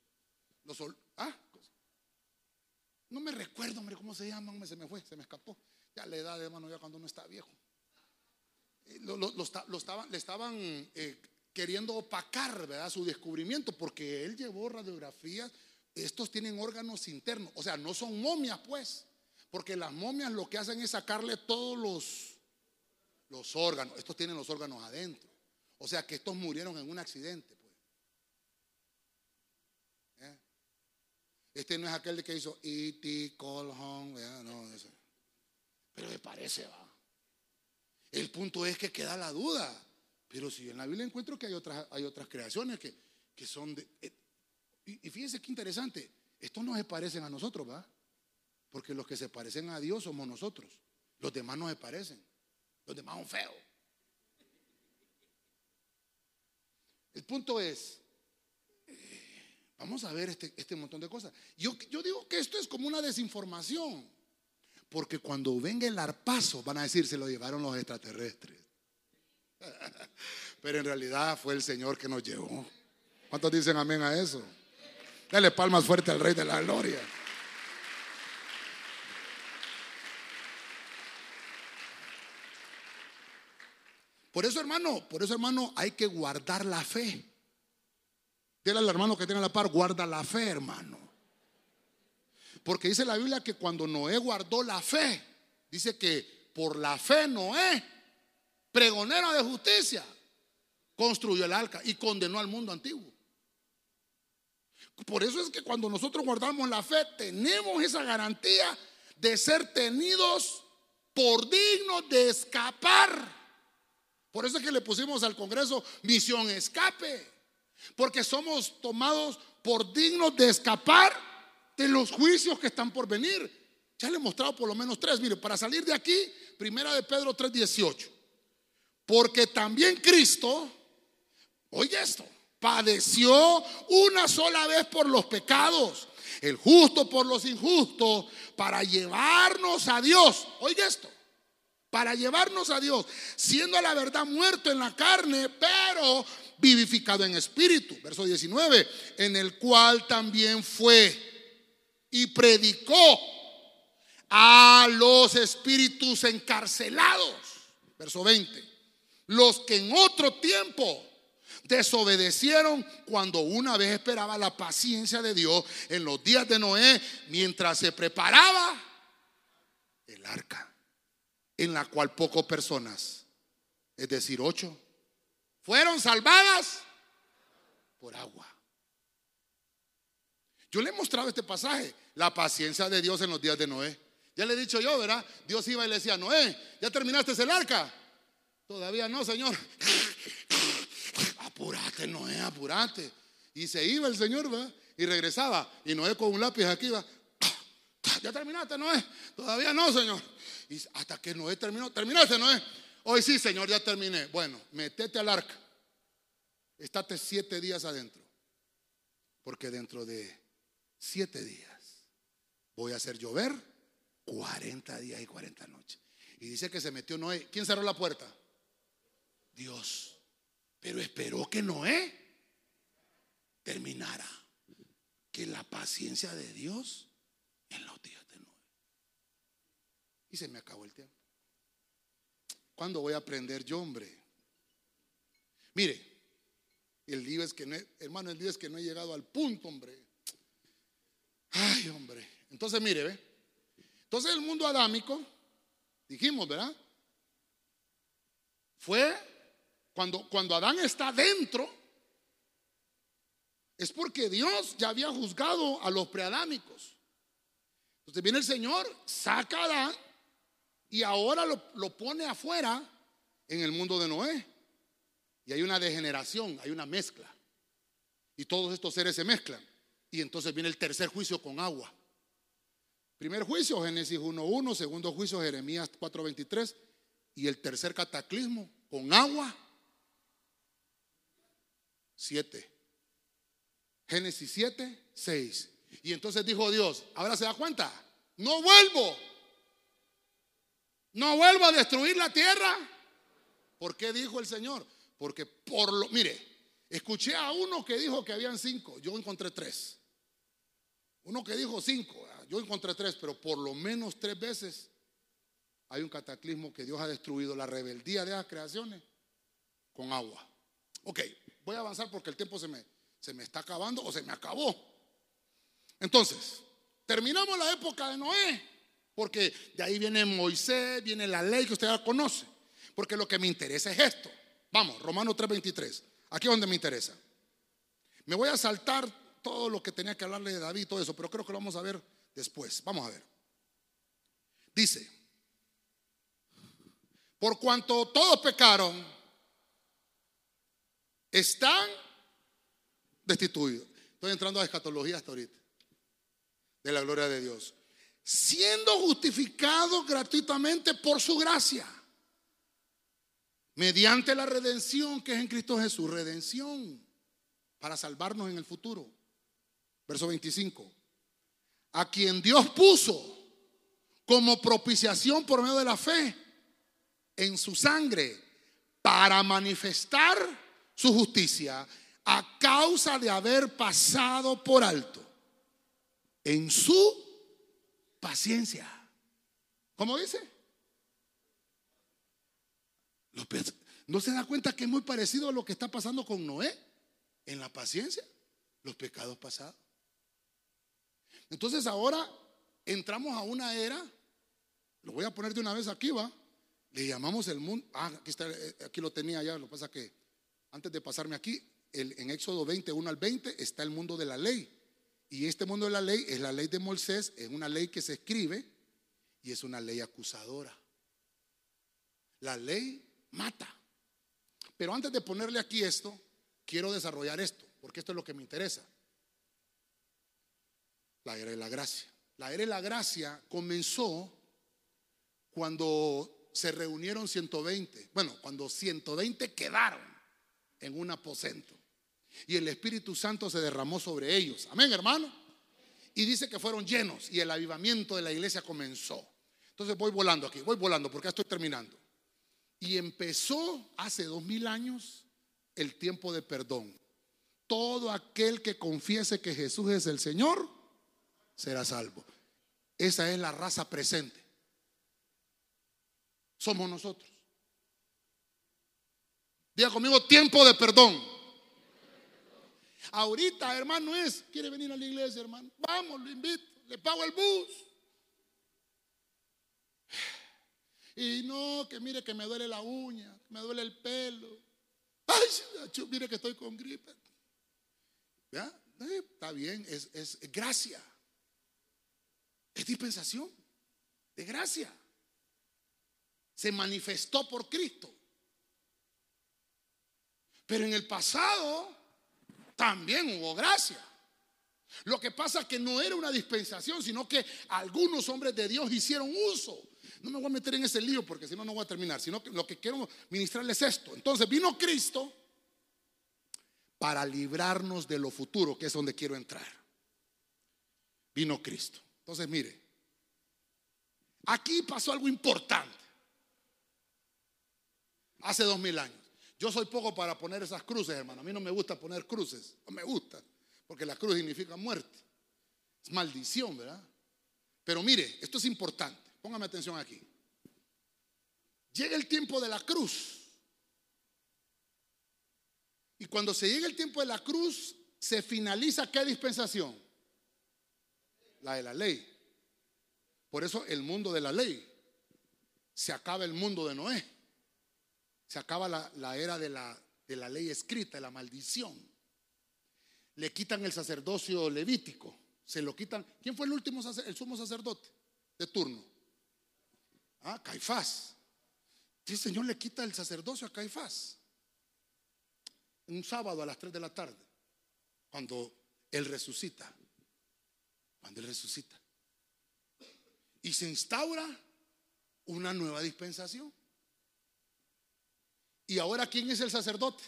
los ah, no me recuerdo, hombre, cómo se llaman, se me fue, se me escapó. Ya la edad, hermano, ya cuando uno está viejo. Eh, lo, estaban, le estaban queriendo opacar su descubrimiento, porque él llevó radiografías, estos tienen órganos internos, o sea, no son momias pues, porque las momias lo que hacen es sacarle todos los, los órganos, estos tienen los órganos adentro, o sea que estos murieron en un accidente. Pues. ¿Eh? Este no es aquel que hizo E.T. Call no, pero me parece, va. El punto es que queda la duda. Pero si en la Biblia encuentro que hay otras, hay otras creaciones que, son de... Eh, y, fíjense qué interesante, estos no se parecen a nosotros, ¿va? Porque los que se parecen a Dios somos nosotros. Los demás no se parecen. Los demás son feos. El punto es, eh, vamos a ver este, este montón de cosas. Yo, yo digo que esto es como una desinformación. Porque cuando venga el arpazo van a decir, se lo llevaron los extraterrestres. Pero en realidad fue el Señor que nos llevó. ¿Cuántos dicen amén a eso? Dale palmas fuerte al Rey de la Gloria. Por eso, hermano, por eso, hermano, hay que guardar la fe. Dile al hermano que tiene la par, guarda la fe, hermano. Porque dice la Biblia que cuando Noé guardó la fe, dice que por la fe Noé pregonero de justicia, construyó el arca y condenó al mundo antiguo. Por eso es que cuando nosotros guardamos la fe, tenemos esa garantía de ser tenidos por dignos de escapar. Por eso es que le pusimos al Congreso misión escape. Porque somos tomados por dignos de escapar de los juicios que están por venir. Ya le he mostrado por lo menos tres. Mire, para salir de aquí, primera de Pedro 3:18. Porque también Cristo, oye esto, padeció una sola vez por los pecados, el justo por los injustos, para llevarnos a Dios. Oye esto, para llevarnos a Dios, siendo a la verdad muerto en la carne, pero vivificado en espíritu. Verso 19, en el cual también fue y predicó a los espíritus encarcelados. Verso 20 los que en otro tiempo desobedecieron cuando una vez esperaba la paciencia de Dios en los días de Noé mientras se preparaba el arca, en la cual pocas personas, es decir, ocho, fueron salvadas por agua. Yo le he mostrado este pasaje, la paciencia de Dios en los días de Noé. Ya le he dicho yo, ¿verdad? Dios iba y le decía, Noé, ¿ya terminaste el arca? Todavía no, Señor. Apurate, Noé, apurate. Y se iba el Señor, ¿va? Y regresaba. Y Noé con un lápiz aquí va. Ya terminaste, Noé. Todavía no, Señor. Y hasta que Noé terminó. ¿Terminaste, Noé? Hoy sí, Señor, ya terminé. Bueno, metete al arca. Estate siete días adentro. Porque dentro de siete días voy a hacer llover 40 días y 40 noches. Y dice que se metió Noé. ¿Quién cerró la puerta? Dios. Pero esperó que Noé terminara. Que la paciencia de Dios en los días de Noé. Y se me acabó el tiempo. ¿Cuándo voy a aprender yo, hombre? Mire, el día es que no, hermano, el día es que no he llegado al punto, hombre. Ay, hombre. Entonces, mire, ve. Entonces el mundo adámico, dijimos, ¿verdad? Fue cuando, Adán está dentro, es porque Dios ya había juzgado a los preadámicos. Entonces viene el Señor, saca a Adán y ahora lo pone afuera en el mundo de Noé. Y hay una degeneración, hay una mezcla. Y todos estos seres se mezclan. Y entonces viene el tercer juicio con agua. Primer juicio, Génesis 1.1. Segundo juicio, Jeremías 4.23. Y el tercer cataclismo con agua 7. Génesis 7, 6. Y entonces dijo Dios, ahora se da cuenta, no vuelvo. No vuelvo a destruir la tierra. ¿Por qué dijo el Señor? Porque por lo, mire, escuché a uno que dijo que habían cinco, yo encontré tres. Uno que dijo cinco, ah, yo encontré tres, pero por lo menos tres veces hay un cataclismo que Dios ha destruido la rebeldía de las creaciones con agua. Ok. Voy a avanzar porque el tiempo se me, se me está acabando o se me acabó. Entonces, terminamos la época de Noé, porque de ahí viene Moisés, viene la ley que usted ya conoce. Porque lo que me interesa es esto. Vamos, Romanos 3:23. Aquí es donde me interesa. Me voy a saltar todo lo que tenía que hablarle de David y todo eso, pero creo que lo vamos a ver después. Vamos a ver. Dice, por cuanto todos pecaron, están destituidos. Estoy entrando a escatología hasta ahorita, de la gloria de Dios. Siendo justificados gratuitamente por su gracia, mediante la redención que es en Cristo Jesús, redención para salvarnos en el futuro. Verso 25. A quien Dios puso como propiciación por medio de la fe en su sangre para manifestar su justicia a causa de haber pasado por alto en su paciencia. ¿Cómo dice? ¿No se da cuenta que es muy parecido a lo que está pasando con Noé en la paciencia? Los pecados pasados. Entonces ahora entramos a una era, lo voy a poner de una vez aquí, va. Le llamamos el mundo. Ah, aquí, está, eh, aquí lo tenía ya. Lo que pasa que antes de pasarme aquí, en Éxodo 20, 1 al 20, está el mundo de la ley. Y este mundo de la ley es la ley de Moisés, es una ley que se escribe y es una ley acusadora. La ley mata. Pero antes de ponerle aquí esto, quiero desarrollar esto, porque esto es lo que me interesa. La era de la gracia. La era de la gracia comenzó cuando se reunieron 120, bueno, cuando 120 quedaron en un aposento y el Espíritu Santo se derramó sobre ellos. Amén, hermano. Y dice que fueron llenos y el avivamiento de la iglesia comenzó. Entonces voy volando aquí, voy volando porque ya estoy terminando. Y empezó hace dos mil años el tiempo de perdón. Todo aquel que confiese que Jesús es el Señor será salvo. Esa es la raza presente. Somos nosotros. Diga conmigo, tiempo de perdón. Ahorita, hermano, es, quiere venir a la iglesia, hermano. Vamos, lo invito, le pago el bus. Y no, que mire que me duele la uña, me duele el pelo. Ay, mire que estoy con gripe. ¿Ya? Eh, está bien, es, es gracia. Es dispensación de gracia. Se manifestó por Cristo. Pero en el pasado también hubo gracia. Lo que pasa es que no era una dispensación, sino que algunos hombres de Dios hicieron uso. No me voy a meter en ese lío porque si no, no voy a terminar. Sino que lo que quiero ministrarles es esto. Entonces vino Cristo para librarnos de lo futuro, que es donde quiero entrar. Vino Cristo. Entonces, mire, aquí pasó algo importante. Hace dos mil años. Yo soy poco para poner esas cruces, hermano. A mí no me gusta poner cruces. No me gusta. Porque la cruz significa muerte. Es maldición, ¿verdad? Pero mire, esto es importante. Póngame atención aquí. Llega el tiempo de la cruz. Y cuando se llega el tiempo de la cruz, se finaliza qué dispensación? La de la ley. Por eso el mundo de la ley. Se acaba el mundo de Noé. Se acaba la, era de la, ley escrita, de la maldición. Le quitan el sacerdocio levítico. Se lo quitan. ¿Quién fue el último el sumo sacerdote de turno? Ah, Caifás. el Señor le quita el sacerdocio a Caifás. Un sábado a las 3 de la tarde, cuando Él resucita. Cuando Él resucita. Y se instaura una nueva dispensación. ¿Y ahora quién es el sacerdote?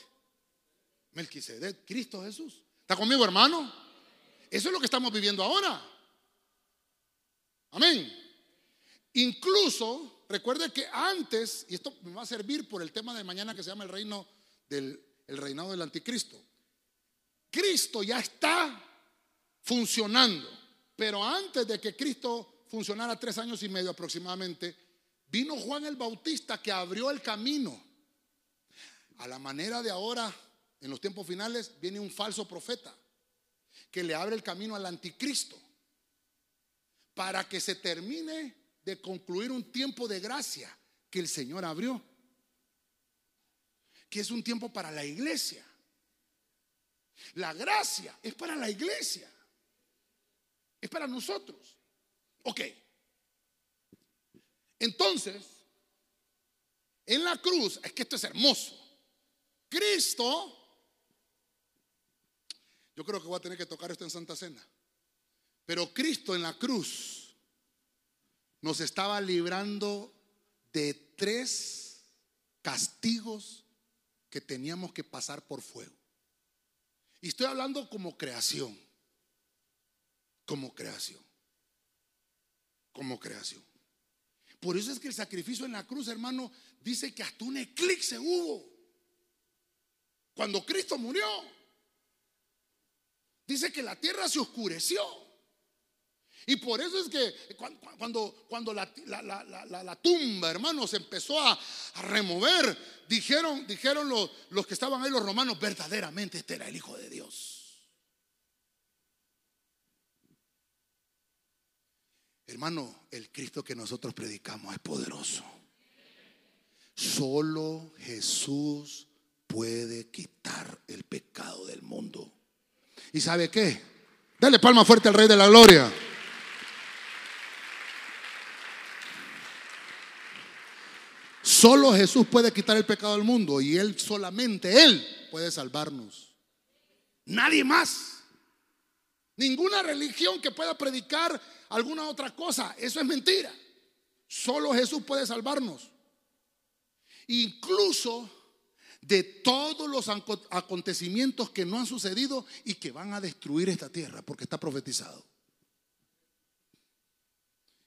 Melquisedec, Cristo Jesús. ¿Está conmigo, hermano? Eso es lo que estamos viviendo ahora. Amén. Incluso, recuerde que antes, y esto me va a servir por el tema de mañana que se llama el reino del el reinado del anticristo. Cristo ya está funcionando, pero antes de que Cristo funcionara tres años y medio aproximadamente, vino Juan el Bautista que abrió el camino a la manera de ahora en los tiempos finales viene un falso profeta que le abre el camino al anticristo para que se termine de concluir un tiempo de gracia que el Señor abrió, que es un tiempo para la iglesia. La gracia es para la iglesia, es para nosotros. Ok. Entonces, en la cruz, es que esto es hermoso. Cristo, yo creo que voy a tener que tocar esto en Santa Cena, pero Cristo en la cruz nos estaba librando de tres castigos que teníamos que pasar por fuego. Y estoy hablando como creación, como creación, como creación. Por eso es que el sacrificio en la cruz, hermano, dice que hasta un eclipse hubo. Cuando Cristo murió, dice que la tierra se oscureció. Y por eso es que cuando, cuando la, tumba, hermano, se empezó a, remover, dijeron, dijeron los, los que estaban ahí, los romanos, verdaderamente este era el Hijo de Dios. Hermano, el Cristo que nosotros predicamos es poderoso. Solo Jesús puede quitar el pecado del mundo. ¿Y sabe qué? Dale palma fuerte al Rey de la Gloria. Solo Jesús puede quitar el pecado del mundo y Él solamente, Él puede salvarnos. Nadie más. Ninguna religión que pueda predicar alguna otra cosa. Eso es mentira. Solo Jesús puede salvarnos. Incluso de todos los acontecimientos que no han sucedido y que van a destruir esta tierra, porque está profetizado.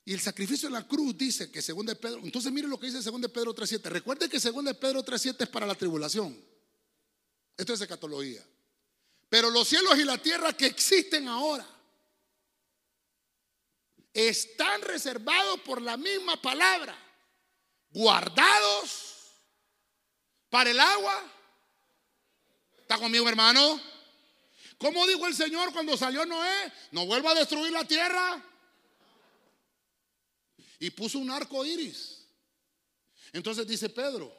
Y el sacrificio en la cruz dice que según de Pedro, entonces mire lo que dice según de Pedro 3.7. Recuerde que según de Pedro 3.7 es para la tribulación. Esto es escatología. Pero los cielos y la tierra que existen ahora están reservados por la misma palabra, guardados para el agua. ¿Está conmigo, hermano? ¿Cómo dijo el Señor cuando salió Noé? No vuelva a destruir la tierra. Y puso un arco iris. Entonces dice Pedro,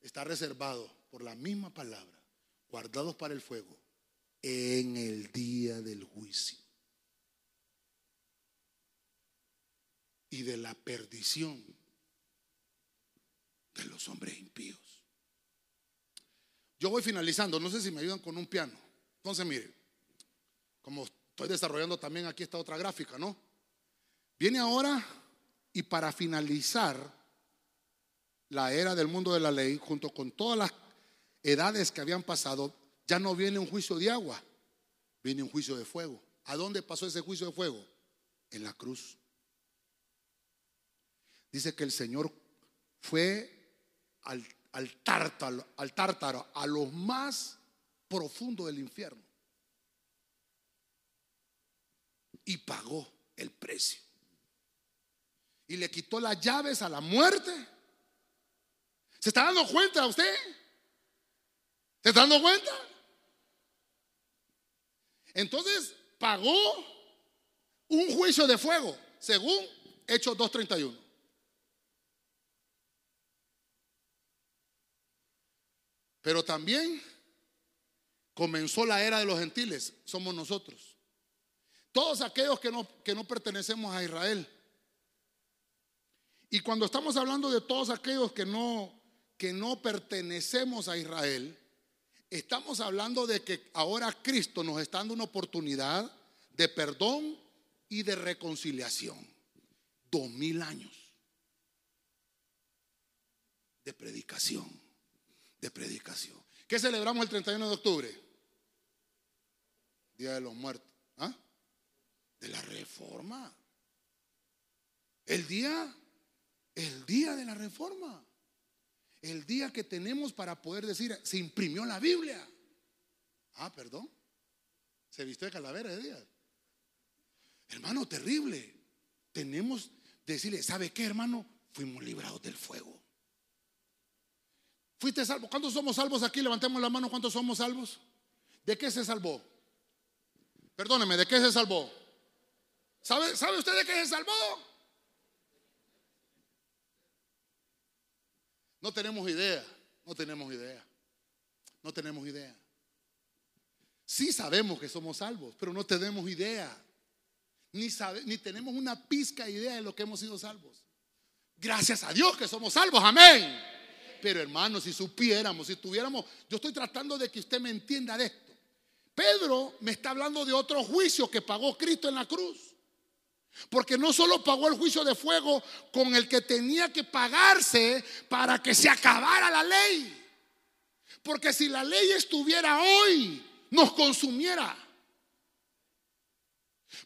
está reservado por la misma palabra, guardados para el fuego en el día del juicio y de la perdición de los hombres impíos. Yo voy finalizando, no sé si me ayudan con un piano. Entonces, mire, como estoy desarrollando también aquí esta otra gráfica, ¿no? Viene ahora y para finalizar la era del mundo de la ley, junto con todas las edades que habían pasado, ya no viene un juicio de agua, viene un juicio de fuego. ¿A dónde pasó ese juicio de fuego? En la cruz. Dice que el Señor fue al, tártaro, al tártaro, a lo más profundo del infierno. Y pagó el precio. Y le quitó las llaves a la muerte. ¿Se está dando cuenta usted? ¿Se está dando cuenta? Entonces pagó un juicio de fuego, según Hechos 2.31. Pero también comenzó la era de los gentiles, somos nosotros. Todos aquellos que no, que no pertenecemos a Israel. Y cuando estamos hablando de todos aquellos que no, que no pertenecemos a Israel, Estamos hablando de que ahora Cristo nos está dando una oportunidad de perdón y de reconciliación. Dos mil años de predicación, de predicación. ¿Qué celebramos el 31 de octubre? Día de los muertos. ¿Ah? De la reforma. El día, el día de la reforma el día que tenemos para poder decir, se imprimió la Biblia. Ah, perdón. Se vistió de calavera de día. Hermano, terrible. Tenemos decirle, ¿sabe qué, hermano? Fuimos librados del fuego. ¿Fuiste salvo? ¿Cuántos somos salvos aquí? Levantemos la mano. ¿Cuántos somos salvos? ¿De qué se salvó? Perdóneme, ¿de qué se salvó? ¿Sabe, ¿Sabe usted de qué se salvó? No tenemos idea, no tenemos idea, no tenemos idea. Sí sabemos que somos salvos, pero no tenemos idea. Ni, sabe, ni tenemos una pizca idea de lo que hemos sido salvos. Gracias a Dios que somos salvos, amén. Pero hermanos, si supiéramos, si tuviéramos, yo estoy tratando de que usted me entienda de esto. Pedro me está hablando de otro juicio que pagó Cristo en la cruz. Porque no solo pagó el juicio de fuego con el que tenía que pagarse para que se acabara la ley. Porque si la ley estuviera hoy, nos consumiera.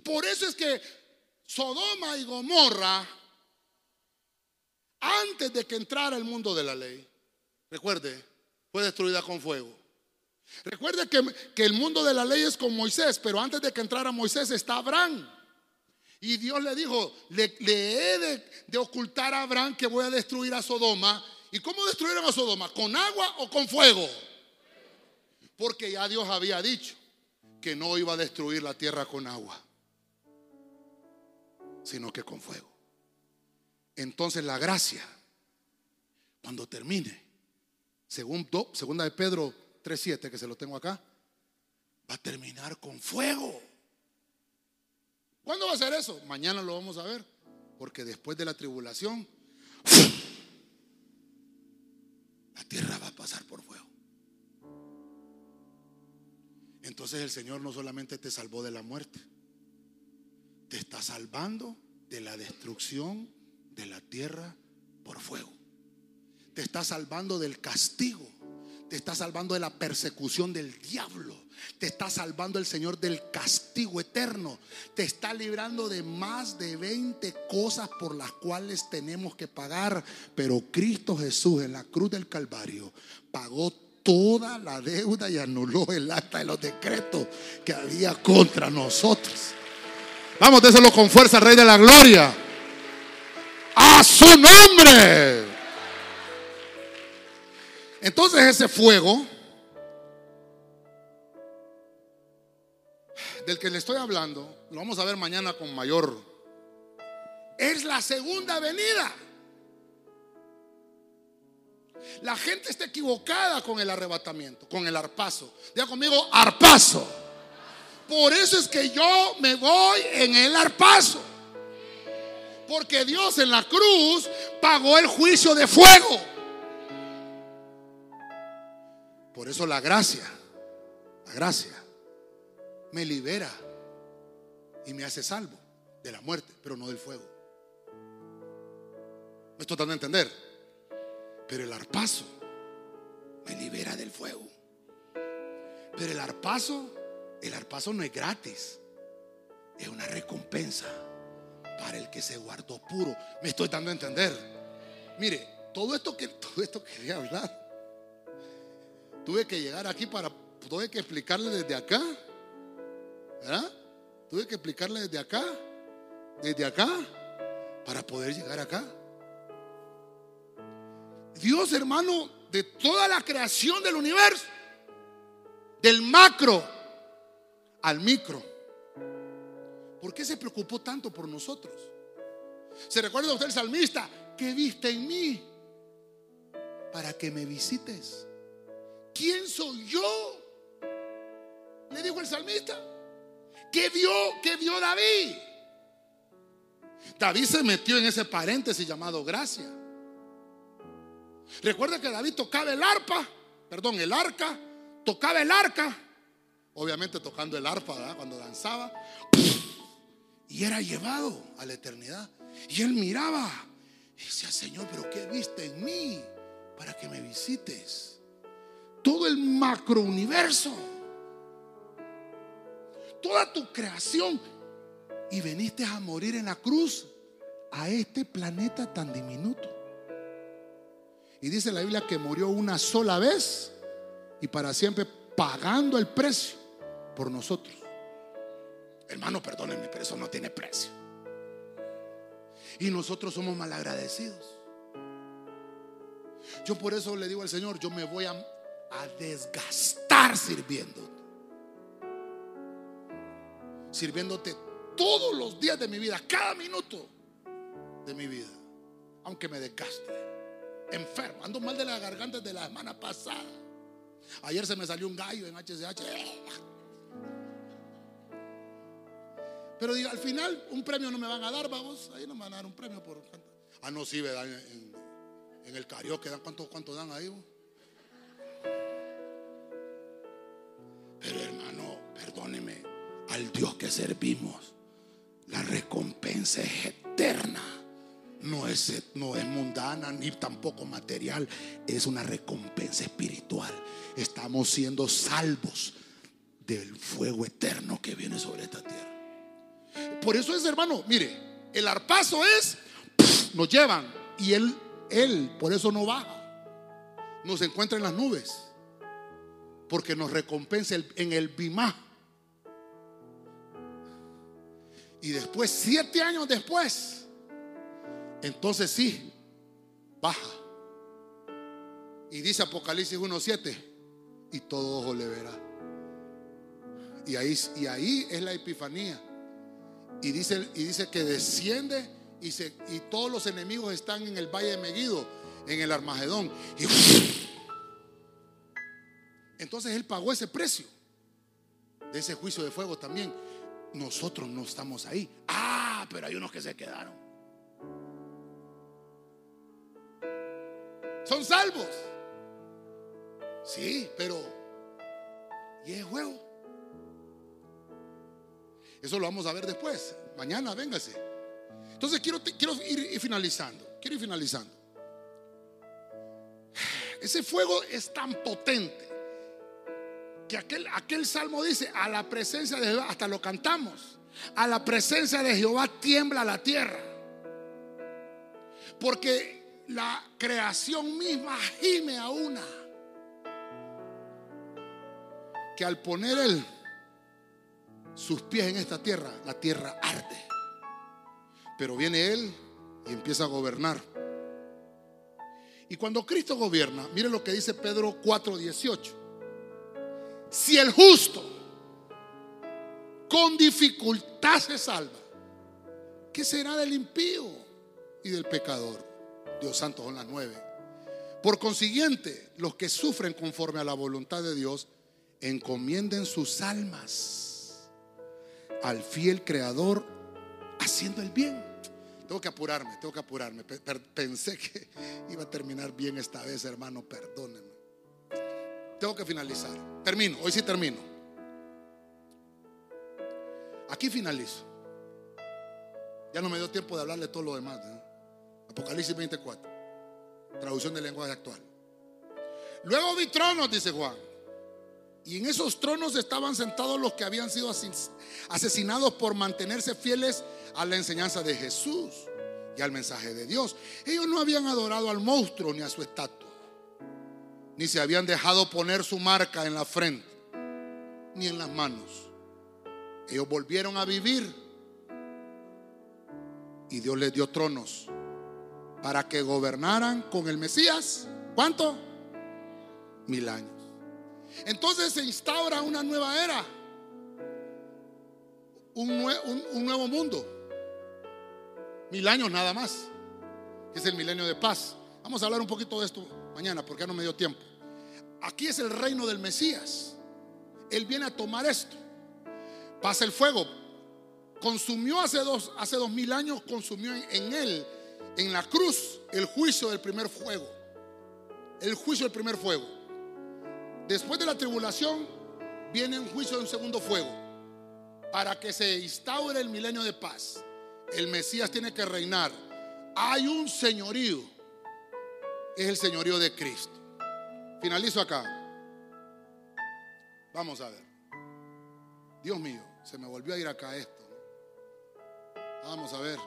Por eso es que Sodoma y Gomorra, antes de que entrara el mundo de la ley, recuerde, fue destruida con fuego. Recuerde que, que, el mundo de la ley es con Moisés, pero antes de que entrara Moisés está Abraham. Y Dios le dijo, le, he de, de, ocultar a Abraham que voy a destruir a Sodoma. ¿Y cómo destruyeron a Sodoma? ¿Con agua o con fuego? Porque ya Dios había dicho que no iba a destruir la tierra con agua, sino que con fuego. Entonces la gracia, cuando termine, según segunda de Pedro 3.7, que se lo tengo acá, va a terminar con fuego. ¿Cuándo va a ser eso? Mañana lo vamos a ver. Porque después de la tribulación, la tierra va a pasar por fuego. Entonces el Señor no solamente te salvó de la muerte, te está salvando de la destrucción de la tierra por fuego. Te está salvando del castigo te está salvando de la persecución del diablo. Te está salvando el Señor del castigo eterno. Te está librando de más de 20 cosas por las cuales tenemos que pagar. Pero Cristo Jesús en la cruz del Calvario pagó toda la deuda y anuló el acta de los decretos que había contra nosotros. Vamos, déselo con fuerza, Rey de la Gloria. A su nombre. Entonces ese fuego del que le estoy hablando, lo vamos a ver mañana con mayor, es la segunda venida. La gente está equivocada con el arrebatamiento, con el arpazo. Diga conmigo, arpazo. Por eso es que yo me voy en el arpazo. Porque Dios en la cruz pagó el juicio de fuego. Por eso la gracia, la gracia, me libera y me hace salvo de la muerte, pero no del fuego. Me estoy dando a entender. Pero el arpazo me libera del fuego. Pero el arpazo, el arpazo no es gratis. Es una recompensa para el que se guardó puro. Me estoy dando a entender. Mire, todo esto que todo esto quería hablar Tuve que llegar aquí para, tuve que explicarle desde acá. ¿Verdad? Tuve que explicarle desde acá, desde acá, para poder llegar acá. Dios, hermano, de toda la creación del universo, del macro al micro. ¿Por qué se preocupó tanto por nosotros? ¿Se recuerda usted el salmista? ¿Qué viste en mí? Para que me visites. ¿quién soy yo? Le dijo el salmista. ¿Qué vio? ¿Qué vio David? David se metió en ese paréntesis llamado gracia. Recuerda que David tocaba el arpa, perdón, el arca, tocaba el arca, obviamente tocando el arpa cuando danzaba, y era llevado a la eternidad. Y él miraba y decía, Señor, pero ¿qué viste en mí para que me visites? todo el macrouniverso, toda tu creación, y veniste a morir en la cruz a este planeta tan diminuto. Y dice la Biblia que murió una sola vez y para siempre pagando el precio por nosotros. Hermano, perdónenme, pero eso no tiene precio. Y nosotros somos malagradecidos. Yo por eso le digo al Señor, yo me voy a, a desgastar sirviendo. Sirviéndote todos los días de mi vida, cada minuto de mi vida. Aunque me desgaste. Enfermo, ando mal de la garganta de la semana pasada. Ayer se me salió un gallo en HCH. Pero digo, al final un premio no me van a dar, vamos. Ahí no me van a dar un premio por Ah, no, sí, ¿verdad? En, en el karaoke, ¿cuánto, ¿cuánto dan ahí? Pero hermano, perdóneme, al Dios que servimos, la recompensa es eterna. No es, no es mundana ni tampoco material, es una recompensa espiritual. Estamos siendo salvos del fuego eterno que viene sobre esta tierra. Por eso es, hermano, mire, el arpazo es, nos llevan y él, él, por eso no baja. Nos encuentra en las nubes, porque nos recompensa en el bimá. Y después, siete años después, entonces sí, baja. Y dice Apocalipsis 1.7, y todo ojo le verá. Y ahí, y ahí es la epifanía. Y dice, y dice que desciende y, y todos los enemigos están en el valle de Meguido, en el Armagedón. Y, entonces Él pagó ese precio de ese juicio de fuego también. Nosotros no estamos ahí. Ah, pero hay unos que se quedaron. Son salvos. Sí, pero ¿y el juego? Eso lo vamos a ver después. Mañana, véngase. Entonces quiero, quiero ir finalizando. Quiero ir finalizando. Ese fuego es tan potente que aquel, aquel salmo dice, a la presencia de Jehová, hasta lo cantamos, a la presencia de Jehová tiembla la tierra. Porque la creación misma gime a una. Que al poner el sus pies en esta tierra, la tierra arde. Pero viene Él y empieza a gobernar. Y cuando Cristo gobierna, mire lo que dice Pedro 4:18. Si el justo con dificultad se salva, ¿qué será del impío y del pecador? Dios santo son las nueve. Por consiguiente, los que sufren conforme a la voluntad de Dios, encomienden sus almas al fiel creador haciendo el bien. Tengo que apurarme, tengo que apurarme. Pensé que iba a terminar bien esta vez, hermano, perdónenme. Tengo que finalizar. Termino, hoy sí termino. Aquí finalizo. Ya no me dio tiempo de hablarle todo lo demás. Apocalipsis 24, traducción del lenguaje actual. Luego vi tronos, dice Juan y en esos tronos estaban sentados los que habían sido asesinados por mantenerse fieles a la enseñanza de Jesús y al mensaje de Dios. Ellos no habían adorado al monstruo ni a su estatua, ni se habían dejado poner su marca en la frente, ni en las manos. Ellos volvieron a vivir y Dios les dio tronos para que gobernaran con el Mesías. ¿Cuánto? Mil años. Entonces se instaura una nueva era, un, nuevo mundo. Mil años nada más, que es el milenio de paz. Vamos a hablar un poquito de esto mañana porque ya no me dio tiempo. Aquí es el reino del Mesías. Él viene a tomar esto. Pasa el fuego. Consumió hace dos, hace dos mil años, consumió en él, en la cruz, el juicio del primer fuego. El juicio del primer fuego. Después de la tribulación viene un juicio de un segundo fuego para que se instaure el milenio de paz. El Mesías tiene que reinar. Hay un señorío. Es el señorío de Cristo. Finalizo acá. Vamos a ver. Dios mío, se me volvió a ir acá esto. Vamos a ver.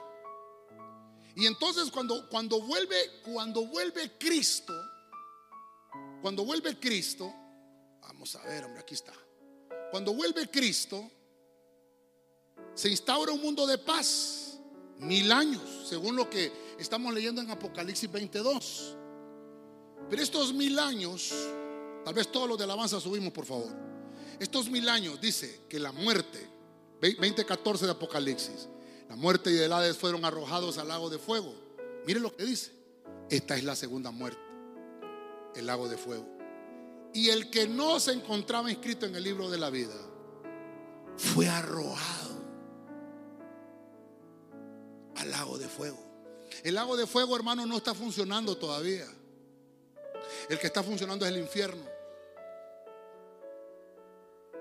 Y entonces cuando, cuando vuelve, cuando vuelve Cristo, cuando vuelve Cristo, Vamos a ver, hombre, aquí está. Cuando vuelve Cristo, se instaura un mundo de paz. Mil años, según lo que estamos leyendo en Apocalipsis 22. Pero estos mil años, tal vez todos los de alabanza subimos, por favor. Estos mil años dice que la muerte, 2014 de Apocalipsis, la muerte y el Hades fueron arrojados al lago de fuego. Mire lo que dice. Esta es la segunda muerte, el lago de fuego. Y el que no se encontraba inscrito en el libro de la vida fue arrojado al lago de fuego. El lago de fuego, hermano, no está funcionando todavía. El que está funcionando es el infierno.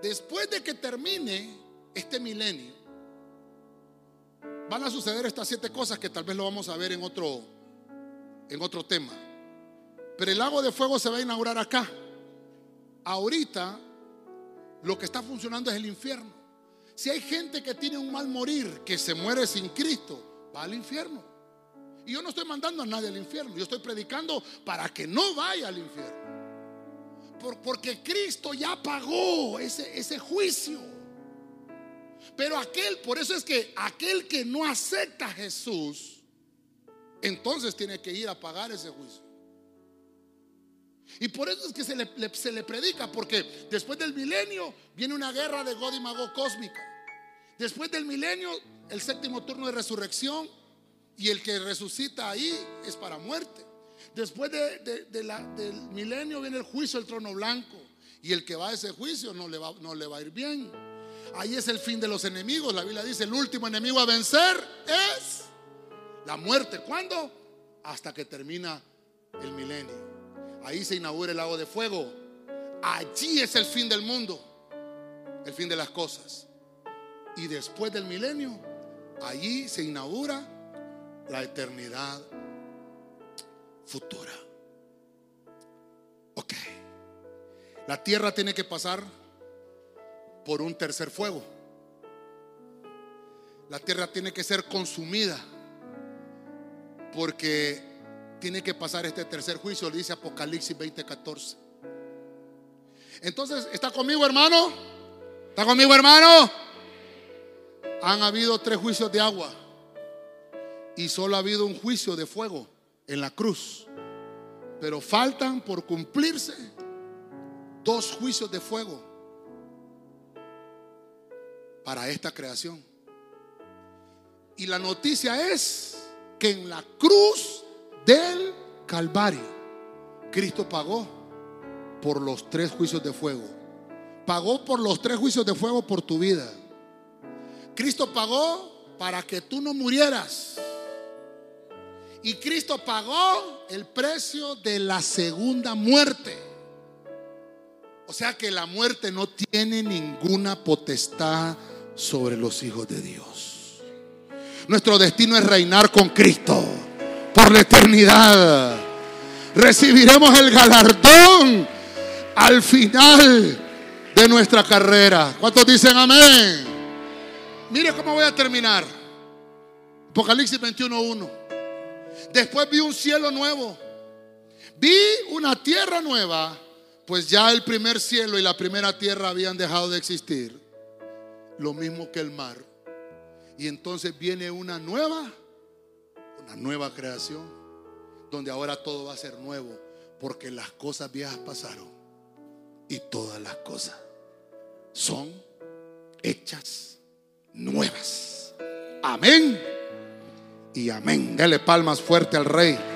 Después de que termine este milenio, van a suceder estas siete cosas que tal vez lo vamos a ver en otro, en otro tema. Pero el lago de fuego se va a inaugurar acá. Ahorita lo que está funcionando es el infierno. Si hay gente que tiene un mal morir, que se muere sin Cristo, va al infierno. Y yo no estoy mandando a nadie al infierno, yo estoy predicando para que no vaya al infierno. porque Cristo ya pagó ese, ese juicio. Pero aquel, por eso es que aquel que no acepta a Jesús, entonces tiene que ir a pagar ese juicio. Y por eso es que se le, se le, predica, porque después del milenio viene una guerra de God y Mago cósmica. Después del milenio, el séptimo turno de resurrección, y el que resucita ahí es para muerte. Después de, del milenio viene el juicio del trono blanco. Y el que va a ese juicio no le va, no le va a ir bien. Ahí es el fin de los enemigos. La Biblia dice, el último enemigo a vencer es la muerte. ¿Cuándo? Hasta que termina el milenio. Ahí se inaugura el lago de fuego. Allí es el fin del mundo. El fin de las cosas. Y después del milenio, allí se inaugura la eternidad futura. Ok. La tierra tiene que pasar por un tercer fuego. La tierra tiene que ser consumida porque tiene que pasar este tercer juicio, le dice Apocalipsis 20:14. Entonces, ¿está conmigo, hermano? ¿Está conmigo, hermano? Han habido tres juicios de agua y solo ha habido un juicio de fuego en la cruz. Pero faltan por cumplirse dos juicios de fuego para esta creación. Y la noticia es que en la cruz del Calvario, Cristo pagó por los tres juicios de fuego. Pagó por los tres juicios de fuego por tu vida. Cristo pagó para que tú no murieras. Y Cristo pagó el precio de la segunda muerte. O sea que la muerte no tiene ninguna potestad sobre los hijos de Dios. Nuestro destino es reinar con Cristo por la eternidad. Recibiremos el galardón al final de nuestra carrera. ¿Cuántos dicen amén? Mire cómo voy a terminar. Apocalipsis 21.1. Después vi un cielo nuevo. Vi una tierra nueva, pues ya el primer cielo y la primera tierra habían dejado de existir. Lo mismo que el mar. Y entonces viene una nueva, una nueva creación, donde ahora todo va a ser nuevo, porque las cosas viejas pasaron y todas las cosas son hechas nuevas. Amén y amén. Dele palmas fuerte al rey.